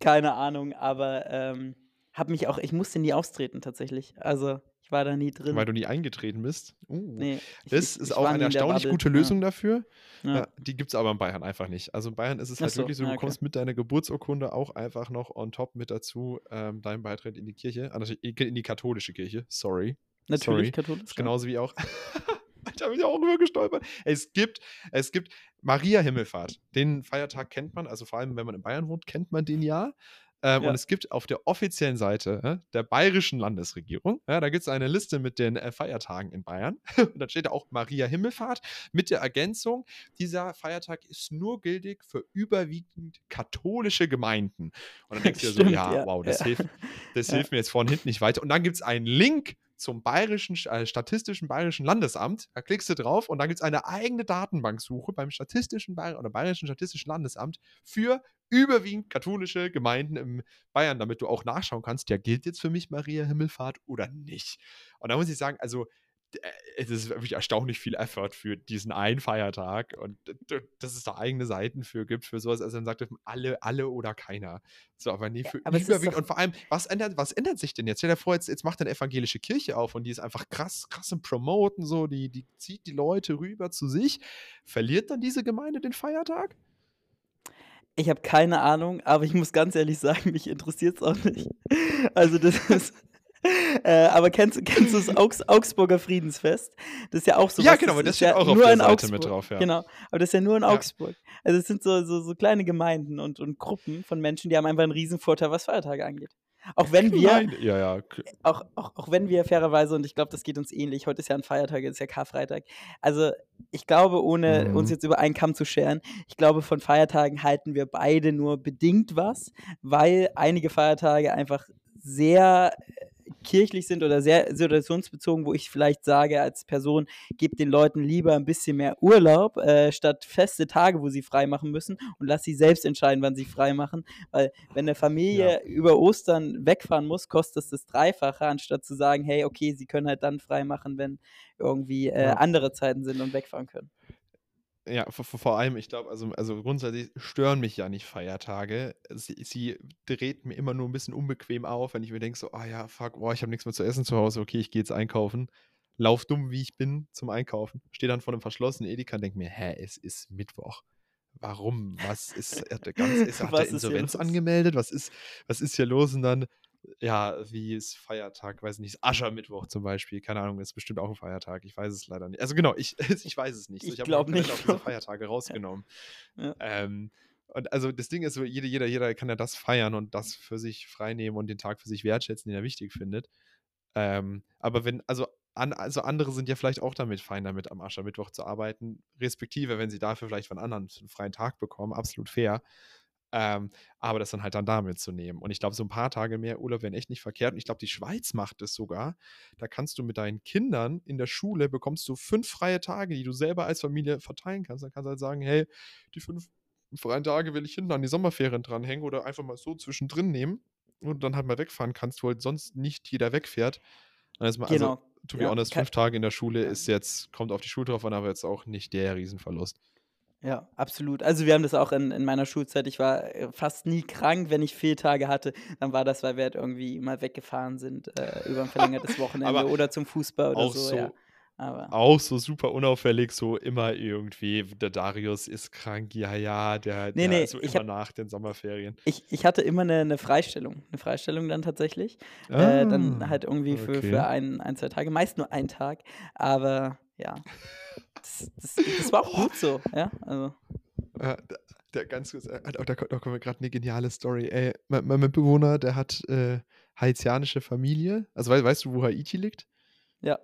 keine Ahnung, aber, ähm, habe mich auch ich musste nie austreten tatsächlich. Also, ich war da nie Weil drin. du nie eingetreten bist. Uh, Ne, ich das ich ist ich auch eine erstaunlich gute Ja, Lösung dafür. ja. Ja, die gibt es aber in Bayern einfach nicht. Also in Bayern ist es halt so, wirklich so, ja, du okay. kommst mit deiner Geburtsurkunde auch einfach noch on top mit dazu, ähm, deinen Beitritt in die Kirche, also in die katholische Kirche, sorry. Natürlich Sorry. katholisch, ja. genauso wie auch. da bin ich auch rüber gestolpert. Es gibt, es gibt Maria Himmelfahrt. Den Feiertag kennt man, also vor allem, wenn man in Bayern wohnt, kennt man den ja. Ähm, Ja. Und es gibt auf der offiziellen Seite äh, der bayerischen Landesregierung, ja, da gibt es eine Liste mit den äh, Feiertagen in Bayern. Und dann steht da auch Maria Himmelfahrt mit der Ergänzung, dieser Feiertag ist nur gültig für überwiegend katholische Gemeinden. Und dann denkst du dir so, ja, wow, das, hilft, das hilft mir jetzt vorne hinten nicht weiter. Und dann gibt es einen Link zum bayerischen, äh, statistischen bayerischen Landesamt. Da klickst du drauf und dann gibt es eine eigene Datenbanksuche beim statistischen Bayer oder bayerischen statistischen Landesamt für überwiegend katholische Gemeinden im Bayern, damit du auch nachschauen kannst, ja, gilt jetzt für mich Maria Himmelfahrt oder nicht. Und da muss ich sagen, also es ist wirklich erstaunlich viel Effort für diesen einen Feiertag und dass es da eigene Seiten für gibt, für sowas. Also dann sagt er, alle, alle oder keiner. So, aber nee, Ja, für aber es ist überwiegend. Und vor allem, was ändert, was ändert sich denn jetzt? Stell dir vor, jetzt, jetzt macht eine evangelische Kirche auf und die ist einfach krass, krass im Promoten, so, die, die zieht die Leute rüber zu sich. Verliert dann diese Gemeinde den Feiertag? Ich habe keine Ahnung, aber ich muss ganz ehrlich sagen, mich interessiert's auch nicht. Also, das ist äh, aber kennst du kennst du das Augs Augsburger Friedensfest? Das ist ja auch so Ja, genau, das aber das ist steht ja auch auf der in Seite Augsburg. mit drauf, ja. Genau, aber das ist ja nur in Ja. Augsburg. Also, es sind so so so kleine Gemeinden und und Gruppen von Menschen, die haben einfach 'n Riesenvorteil, was Feiertage angeht. Auch wenn wir Klein, ja, ja. auch auch auch wenn wir fairerweise und ich glaube, das geht uns ähnlich heute ist ja 'n Feiertag, es ist ja Karfreitag. Also, ich glaube, ohne uns Mhm. jetzt über einen Kamm zu scheren, ich glaube, von Feiertagen halten wir beide nur bedingt was, weil einige Feiertage einfach sehr, äh, kirchlich sind oder sehr situationsbezogen, wo ich vielleicht sage als Person: „Gebe den Leuten lieber 'n bisschen mehr Urlaub, äh, statt feste Tage, wo sie frei machen müssen und lass sie selbst entscheiden, wann sie frei machen.“ Weil wenn 'ne Ja. Familie über Ostern wegfahren muss, kostet das das Dreifache, anstatt zu sagen: „Hey, okay, sie können halt dann frei machen, wenn irgendwie, äh, Ja. andere Zeiten sind und wegfahren können.“ Ja, v v vor allem, ich glaube, also also grundsätzlich stören mich ja nicht Feiertage. Sie sie treten mir immer nur 'n bisschen unbequem auf, wenn ich mir denke so: „Ah ja, fuck, boah, ich habe nix mehr zu essen zu Hause. Okay, ich gehe jetzt einkaufen.“ Laufe dumm, wie ich bin, zum Einkaufen. Stehe dann vor 'nem verschlossenen Edeka und denke mir: „Hä, es ist Mittwoch. Warum? Was ist hat der ganz ist hat der Insolvenz angemeldet? Was ist was ist hier los?“ Und dann, ja, wie ist Feiertag? Weiß nicht, ist Aschermittwoch zum Beispiel. Keine Ahnung, ist bestimmt auch 'n Feiertag. Ich weiß es leider nicht. Also genau, ich ich weiß es nicht. So, Ich ich habe glaube nicht. auf diese Feiertage rausgenommen. Ja. Ähm, und also das Ding ist so, jeder jeder jeder kann ja das feiern und das für sich freinehmen und den Tag für sich wertschätzen, den er wichtig findet. Ähm, aber wenn also an also andere sind ja vielleicht auch damit fein damit, am Aschermittwoch zu arbeiten, respektive, wenn sie dafür vielleicht von anderen 'n freien Tag bekommen, absolut fair. Ähm, aber das dann halt dann da mitzunehmen. Und ich glaube, so 'n paar Tage mehr Urlaub wären echt nicht verkehrt. Und ich glaube, die Schweiz macht es sogar. Da kannst du mit deinen Kindern in der Schule bekommst du 5 freie Tage, die du selber als Familie verteilen kannst. Dann kannst du halt sagen: „Hey, die 5 freien Tage will ich hinten an die Sommerferien dranhängen oder einfach mal so zwischendrin nehmen“ und dann halt mal wegfahren kannst, wo halt sonst nicht jeder wegfährt. Also, Genau. to be Ja, honest, 5 Tage in der Schule ist jetzt kommt auf die Schule drauf an, aber jetzt auch nicht der Riesenverlust. Ja, absolut. Also, wir haben das auch in in meiner Schulzeit ich war, äh, fast nie krank. Wenn ich Fehltage hatte, dann war das, weil wir halt irgendwie mal weggefahren sind, äh, über 'n verlängertes Wochenende Aber oder zum Fußball oder auch so, so ja. Aber Auch so super unauffällig, so immer irgendwie, der Darius ist krank, ja, ja, der, Ne, der ne, so ich immer habe nach den Sommerferien. ich ich hatte immer 'ne 'ne Freistellung 'ne Freistellung dann tatsächlich. Äh, dann Ah, halt irgendwie für für okay. ein ein, 2 Tage, meist nur einen Tag, aber ja, das das das war auch gut so, ja, also äh, da der ganz kurz, äh, da da da kommt mir grad 'ne geniale Story. Ey, mein mein Mitbewohner, der hat, äh, haitianische Familie. Also, wei weißt du, wo Haiti liegt? Ja.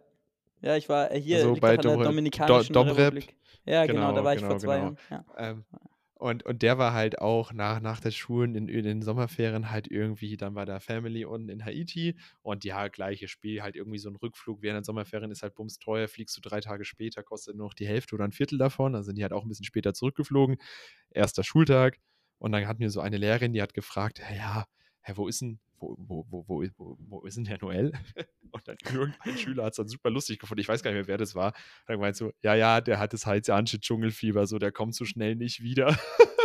Ja, ich war äh, hier Also, bei an der Dom Do Dominikanischen Domrep. Republik. Ja, genau, da Genau, war ich vor genau, 2 genau. Jahren, ja. Ähm, und und der war halt auch nach nach der Schulen in in den Sommerferien halt irgendwie dann bei der Family unten in Haiti und ja, gleiches Spiel, halt irgendwie so 'n Rückflug während den Sommerferien ist halt bumsteuer, fliegst du 3 Tage später, kostet nur noch die Hälfte oder 1/4 davon. Dann sind die halt auch 'n bisschen später zurückgeflogen. 1. Schultag und dann hatten wir so eine Lehrerin, die hat gefragt: „Hä, ja, hä, wo ist 'n wo wo wo wo wo wo ist 'n der Noel?“ Und dann irgendein Schüler hat's dann super lustig gefunden. Ich weiß gar nicht mehr, wer das war. Hat dann gemeint so: „Ja, ja, der hat das haitianische Dschungelfieber, so, der kommt so schnell nicht wieder.“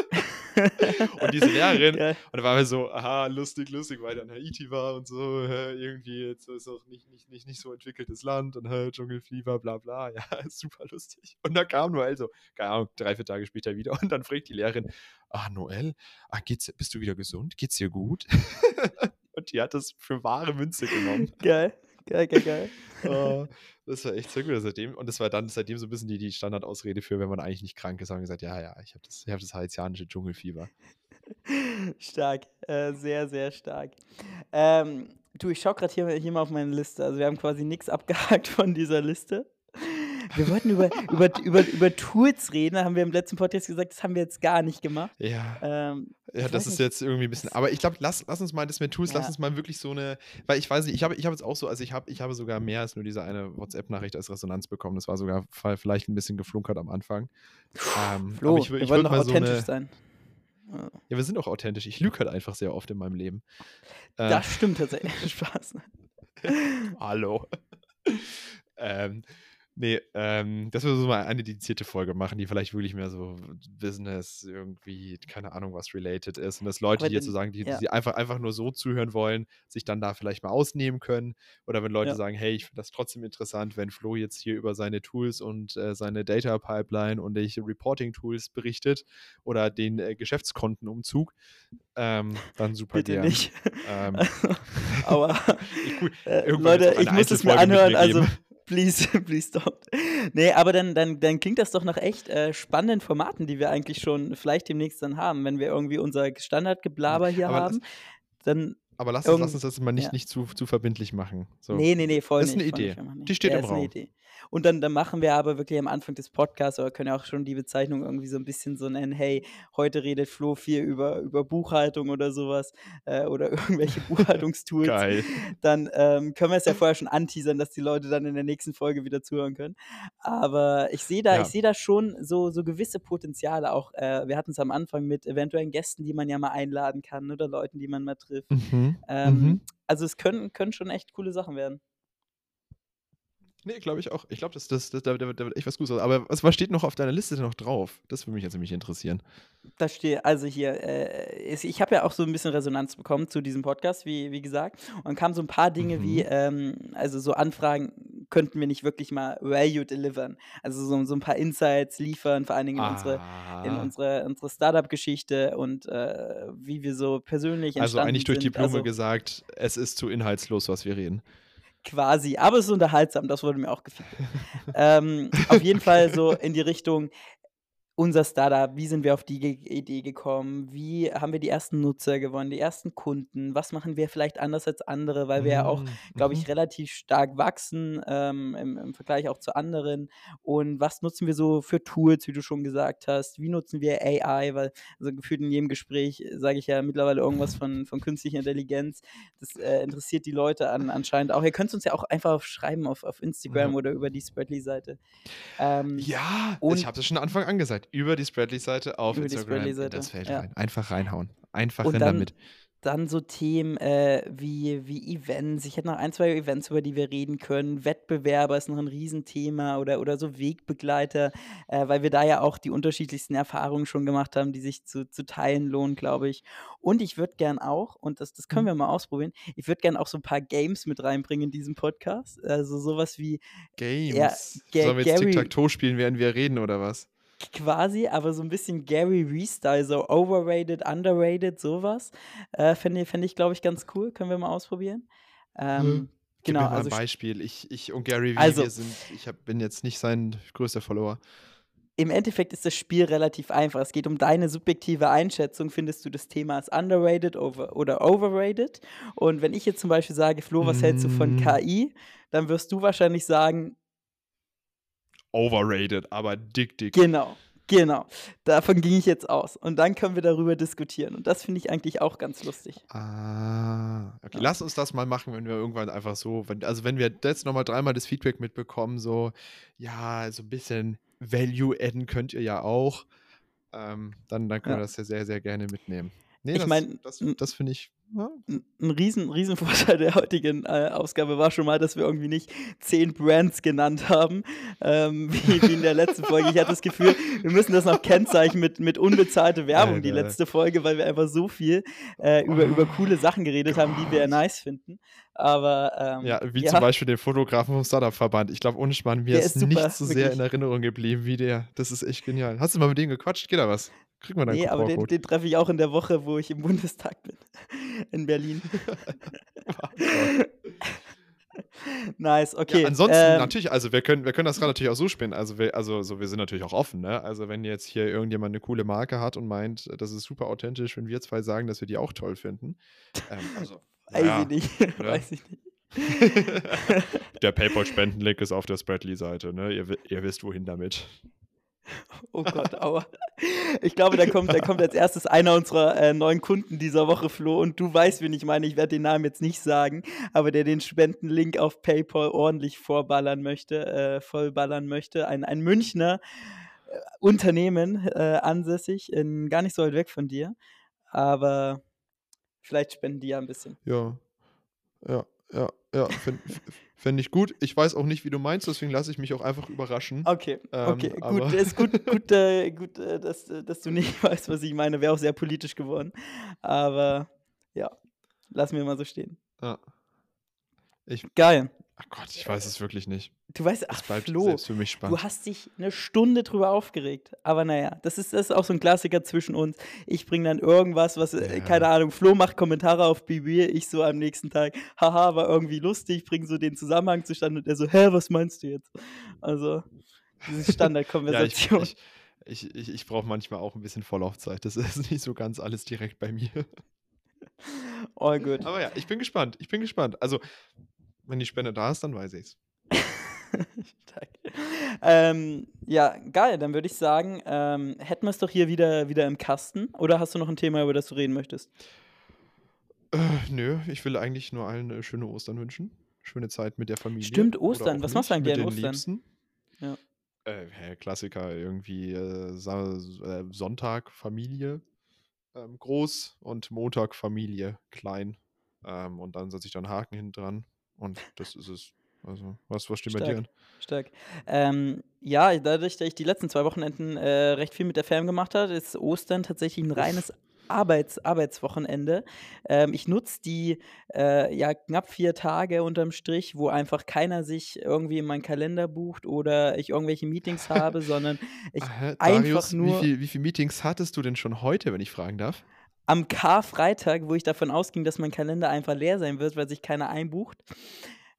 Und diese Lehrerin Geil. und da waren wir so: „Aha, lustig, lustig“, weil in Haiti war und so, irgendwie jetzt ist auch nicht nicht nicht nicht so entwickeltes Land und, hä, Dschungelfieber, bla bla. Ja, super lustig. Und dann kam Noel so, keine Ahnung, 3, 4 Tage später wieder und dann fragt die Lehrerin: „Ah, Noel, ah, geht's bist du wieder gesund? Geht's dir gut?“ Und die hat das für wahre Münze genommen. Geil. Geil, geil, geil. Oh, das war echt sehr gut. Seitdem und das war dann seitdem so 'n bisschen die die Standardausrede für, wenn man eigentlich nicht krank ist, haben wir gesagt: „Ja, ja, ich habe das ich habe das haitianische Dschungelfieber.“ Stark, äh, sehr, sehr stark. Ähm, du, ich schaue grad hier hier mal auf meine Liste. Also, wir haben quasi nix abgehakt von dieser Liste. Wir wollten über über über über Tools reden, da haben wir im letzten Podcast gesagt, das haben wir jetzt gar nicht gemacht. Ja. Ähm, Ja, ich das ist nicht, jetzt irgendwie 'n bisschen aber ich glaube, lass lass uns mal das mit Tools lass Ja. uns mal wirklich so 'ne weil ich weiß nicht, ich habe ich habe jetzt auch so also, ich habe ich habe sogar mehr als nur diese eine WhatsApp-Nachricht als Resonanz bekommen. Das war sogar vi vielleicht 'n bisschen geflunkert am Anfang. Ähm, aber Flo, ich wir ich wollen würde mal so authentisch 'ne sein. Ja. Wir sind auch authentisch. Ich lüge halt einfach sehr oft in meinem Leben. Äh, Das stimmt tatsächlich. Spaß. hallo. Ähm, ne, ähm, dass wir so mal eine dedizierte Folge machen, die vielleicht wirklich mehr so Business irgendwie, keine Ahnung, was related ist und dass Leute, Aber die jetzt dann sozusagen die ja. die einfach einfach nur so zuhören wollen, sich dann da vielleicht mal ausnehmen können. Oder wenn Leute Ja. sagen: „Hey, ich finde das trotzdem interessant, wenn Flo jetzt hier über seine Tools und, äh, seine Data Pipeline und welche Reporting-Tools berichtet oder den, äh, Geschäftskontenumzug“, ähm, dann super Bitte gern. nicht. Ähm, Aber, ich cool, äh, Leute, ich muss es mir anhören, also geben. Please, please don't. Ne, aber dann dann dann klingt das doch nach echt, äh, spannenden Formaten, die wir eigentlich schon vielleicht demnächst dann haben. Wenn wir irgendwie unser. Standardgeblabber hier Aber haben, dann aber lass uns lass uns das mal nicht ja. nicht zu zu verbindlich machen. So, Ne, ne, ne, voll das ist nicht, voll nicht, Idee. Die steht Ja, im ist 'ne Raum. Idee. Und dann dann machen wir aber wirklich am Anfang des Podcasts oder können ja auch schon die Bezeichnung irgendwie so 'n bisschen so nennen: „Hey, heute redet Flo viel über über Buchhaltung“ oder so was, äh, oder irgendwelche Buchhaltungstools. Geil. Dann, ähm, können wir es ja vorher schon anteasern, dass die Leute dann in der nächsten Folge wieder zuhören können. Aber ich sehe da ich Ja. sehe da schon so so gewisse Potenziale auch. Äh, wir hatten's am Anfang mit eventuellen Gästen, die man ja mal einladen kann oder Leuten, die man mal trifft. Mhm, Ähm, mhm. also, es können können schon echt coole Sachen werden. Ne, glaube ich auch. Ich glaube, das das das da da wird da wird echt was Gutes. Aber was was steht noch auf deiner Liste noch drauf? Das würde mich jetzt nämlich interessieren. Da stehe also hier, äh, ich habe ja auch so 'n bisschen Resonanz bekommen zu diesem Podcast, wie wie gesagt. Und dann kamen so 'n paar Dinge wie, Mhm. ähm also, so Anfragen, könnten wir nicht wirklich mal Value delivern? Also, so so 'n paar Insights liefern, vor allen Dingen in unsere in Ah. unsere unsere Start-up-Geschichte und, äh, wie wir so persönlich Also, eigentlich durch die sind. Blume Also gesagt: „Es ist zu inhaltslos, was wir reden.“ Quasi, aber es ist unterhaltsam, das wurde mir auch gefeedbackt. Ähm, auf jeden Fall so in die Richtung unser Start-up, wie sind wir auf die Ge Idee gekommen? Wie haben wir die ersten Nutzer gewonnen, die ersten Kunden? Was machen wir vielleicht anders als andere, weil wir ja auch, Hm, glaube ich, mhm. relativ stark wachsen, ähm, im im Vergleich auch zu anderen. Und was nutzen wir so für Tools, wie du schon gesagt hast? Wie nutzen wir AI? Weil also, gefühlt in jedem Gespräch sage ich ja mittlerweile irgendwas von von künstlicher Intelligenz. Das, äh, interessiert die Leute an anscheinend auch. Ihr könnt's uns ja auch einfach schreiben auf auf Instagram Ja. oder über die Spreadly-Seite. Ähm, Ja, ich habe es schon Anfang an gesagt. Über die Spreadly-Seite auf Über Instagram in das Feld ja. rein. Einfach reinhauen. Einfach Und rein damit. dann so Themen äh, wie, wie Events. Ich hätte noch ein, zwei Events, über die wir reden können. Wettbewerber ist noch ein Riesenthema oder, oder so Wegbegleiter, äh, weil wir da ja auch die unterschiedlichsten Erfahrungen schon gemacht haben, die sich zu, zu teilen lohnen, glaube ich. Und ich würde gern auch, und das, das können Mhm. wir mal ausprobieren, ich würde gern auch so ein paar Games mit reinbringen in diesen Podcast. Also sowas wie ja, Games. Ga Sollen wir jetzt Tic-Tac-Toe spielen, während wir reden, oder was? Quasi, aber so ein bisschen Gary Vee-Style, so overrated, underrated, sowas. Äh, fände ich, fänd ich glaube ich, ganz cool. Können wir mal ausprobieren. Hm. Ähm, Gib genau, mir mal ein also, sp- Beispiel. Ich, ich und Gary Vee, also wir sind, ich hab, bin jetzt nicht sein größter Follower. im Endeffekt ist das Spiel relativ einfach. Es geht um deine subjektive Einschätzung. Findest du das Thema als underrated over oder overrated? Und wenn ich jetzt zum Beispiel sage, Flo, was hältst du von Mm, KI? Dann wirst du wahrscheinlich sagen, overrated, aber dick, dick. genau, genau. Davon ging ich jetzt aus. Und dann können wir darüber diskutieren. Und das finde ich eigentlich auch ganz lustig. Ah, okay. Ja. Lass uns das mal machen, wenn wir irgendwann einfach so, wenn, also wenn wir jetzt nochmal dreimal das Feedback mitbekommen, so, ja, so ein bisschen Value adden könnt ihr ja auch, ähm, dann, dann können wir Ja. das ja sehr, sehr gerne mitnehmen. Nee, Ich das, meine, das, das finde ich, ein riesen, riesen Vorteil der heutigen äh, Ausgabe war schon mal, dass wir irgendwie nicht zehn Brands genannt haben, ähm, wie, wie in der letzten Folge. Ich hatte das Gefühl, wir müssen das noch kennzeichnen mit, mit unbezahlte Werbung, die letzte Folge, weil wir einfach so viel äh, über, über coole Sachen geredet haben, die wir nice finden. Aber ähm, Ja, wie zum ja, Beispiel den Fotografen vom Startup-Verband. Ich glaube, ohne Spann, mir der ist ist super, nichts so sehr in wirklich. Erinnerung geblieben wie der. Das ist echt genial. Hast du mal mit dem gequatscht? Geht da was? Kriegen wir da einen Nee, aber den, den treffe ich auch in der Woche, wo ich im Bundestag bin. In Berlin. Nice, Ja, okay. ansonsten Ähm, natürlich, also wir können, wir können das gerade natürlich auch so spinnen. Also wir, also so, wir sind natürlich auch offen, ne? Also wenn jetzt hier irgendjemand eine coole Marke hat und meint, das ist super authentisch, wenn wir zwei sagen, dass wir die auch toll finden. Ähm, also, weiß ich naja, nicht. oder? weiß ich nicht. Der PayPal-Spendenlink ist auf der Spreadly-Seite, ne? Ihr, ihr wisst, wohin damit. Oh Gott, aua. Ich glaube, da kommt, da kommt als erstes einer unserer äh, neuen Kunden dieser Woche, Flo. Und du weißt, wen ich meine. Ich werde den Namen jetzt nicht sagen, aber der den Spendenlink auf PayPal ordentlich vorballern möchte, äh, vollballern möchte. Ein, ein Münchner äh, Unternehmen äh, ansässig, in, gar nicht so weit weg von dir. Aber vielleicht spenden die ja ein bisschen. Ja, ja, ja, ja. Fände fänd ich gut. Ich weiß auch nicht, wie du meinst, deswegen lasse ich mich auch einfach überraschen. Okay, okay, Ähm, gut, aber ist gut, gut, äh, gut äh, dass, äh, dass du nicht weißt, was ich meine. Wäre auch sehr politisch geworden. Aber ja, lassen wir mal so stehen. ja, ich, Geil. Ach Gott, ich weiß es wirklich nicht. Du weißt, Es ach bleibt Flo, für mich du spannend. hast dich eine Stunde drüber aufgeregt. Aber naja, das ist, das ist auch so ein Klassiker zwischen uns. Ich bringe dann irgendwas, was, äh, keine Ja. Ahnung, Flo macht Kommentare auf BB, ich so am nächsten Tag, haha, war irgendwie lustig, bring so den Zusammenhang zustande und er so, hä, was meinst du jetzt? Also, diese Ja, ich, Standardkonversation. ich, ich, ich, ich brauche manchmal auch ein bisschen Vorlaufzeit. Das ist nicht so ganz alles direkt bei mir. All good. Aber ja, ich bin gespannt. Ich bin gespannt. Also, wenn die Spende da ist, dann weiß ich's. Ähm, ja, geil, dann würde ich sagen, ähm, hätten wir es doch hier wieder, wieder im Kasten. Oder hast du noch ein Thema, über das du reden möchtest? Äh, nö, ich will eigentlich nur allen äh, schöne Ostern wünschen. Schöne Zeit mit der Familie. Stimmt, Ostern. Was machst du eigentlich an den Ostern? Liebsten. Ja. Äh, Klassiker, irgendwie äh, äh, Sonntag Familie ähm, groß und Montag Familie klein. Ähm, und dann setze ich dann Haken hinten dran. Und das ist es. Also, was, was steht bei dir Stark, an? stark. Ähm, ja, dadurch, dass ich die letzten zwei Wochenenden äh, recht viel mit der Fam gemacht habe, ist Ostern tatsächlich ein Uff. reines Arbeits Arbeitswochenende. Ähm, ich nutze die äh, ja, knapp vier Tage unterm Strich, wo einfach keiner sich irgendwie in meinen Kalender bucht oder ich irgendwelche Meetings habe, sondern ich einfach Darius, wie nur wie viel Meetings hattest du denn schon heute, wenn ich fragen darf? Am Karfreitag, wo ich davon ausging, dass mein Kalender einfach leer sein wird, weil sich keiner einbucht,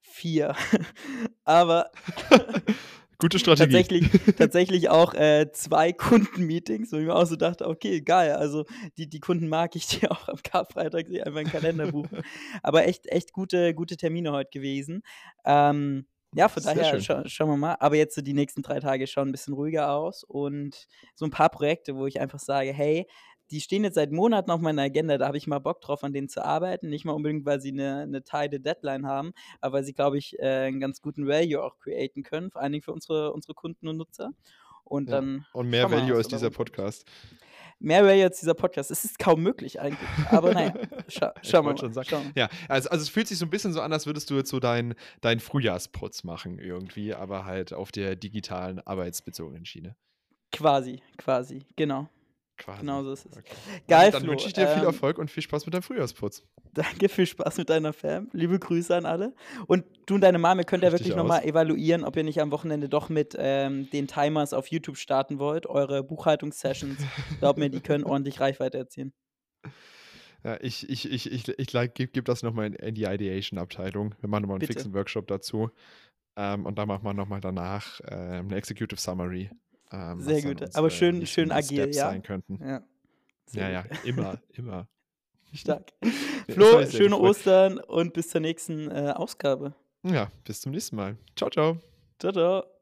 vier. Aber Gute Strategie. tatsächlich, tatsächlich auch äh, zwei Kundenmeetings, wo ich mir auch so dachte, okay, geil, also die, die Kunden mag ich, die auch am Karfreitag sich einfach einen Kalender buchen. Aber echt, echt gute, gute Termine heute gewesen. Ähm, ja, von Sehr daher scha schauen wir mal. Aber jetzt so die nächsten drei Tage schauen ein bisschen ruhiger aus und so ein paar Projekte, wo ich einfach sage, hey, die stehen jetzt seit Monaten auf meiner Agenda, da habe ich mal Bock drauf, an denen zu arbeiten. Nicht mal unbedingt, weil sie eine, eine tighte Deadline haben, aber weil sie, glaube ich, äh, einen ganz guten Value auch createn können, vor allen Dingen für unsere, unsere Kunden und Nutzer. Und Ja. dann Und mehr mal, Value was als dieser. Podcast. mehr wäre jetzt dieser Podcast. Es ist kaum möglich eigentlich. Aber naja, scha schauen wir schon mal. sagen. Schauen. Ja, also, also es fühlt sich so ein bisschen so an, als würdest du jetzt so deinen dein Frühjahrsputz machen irgendwie, aber halt auf der digitalen, arbeitsbezogenen Schiene. Quasi, quasi, genau. Quasi. Genau so ist es. Okay. Geil, Dann Flo. wünsche ich dir viel Ähm, Erfolg und viel Spaß mit deinem Frühjahrsputz. Danke, viel Spaß mit deiner Fam. Liebe Grüße an alle. Und du und deine Mama könnt ja wirklich nochmal evaluieren, ob ihr nicht am Wochenende doch mit ähm, den Timers auf YouTube starten wollt, eure Buchhaltungssessions. Glaubt mir, die können ordentlich Reichweite erzielen. Ja, ich ich, ich, ich, ich like, gebe geb das nochmal in, in die Ideation-Abteilung. Wir machen nochmal einen Bitte. fixen Workshop dazu. Ähm, und dann machen wir nochmal danach ähm, eine Executive Summary. Ähm, Sehr gut. Aber schön- nächsten schön agil, Steps ja? sein könnten. Ja. Sehr Ja, ja, immer, immer. Stark. Flo, schöne gefreut. Ostern und bis zur nächsten äh, Ausgabe. Ja, bis zum nächsten Mal. Ciao, ciao. Ciao, ciao.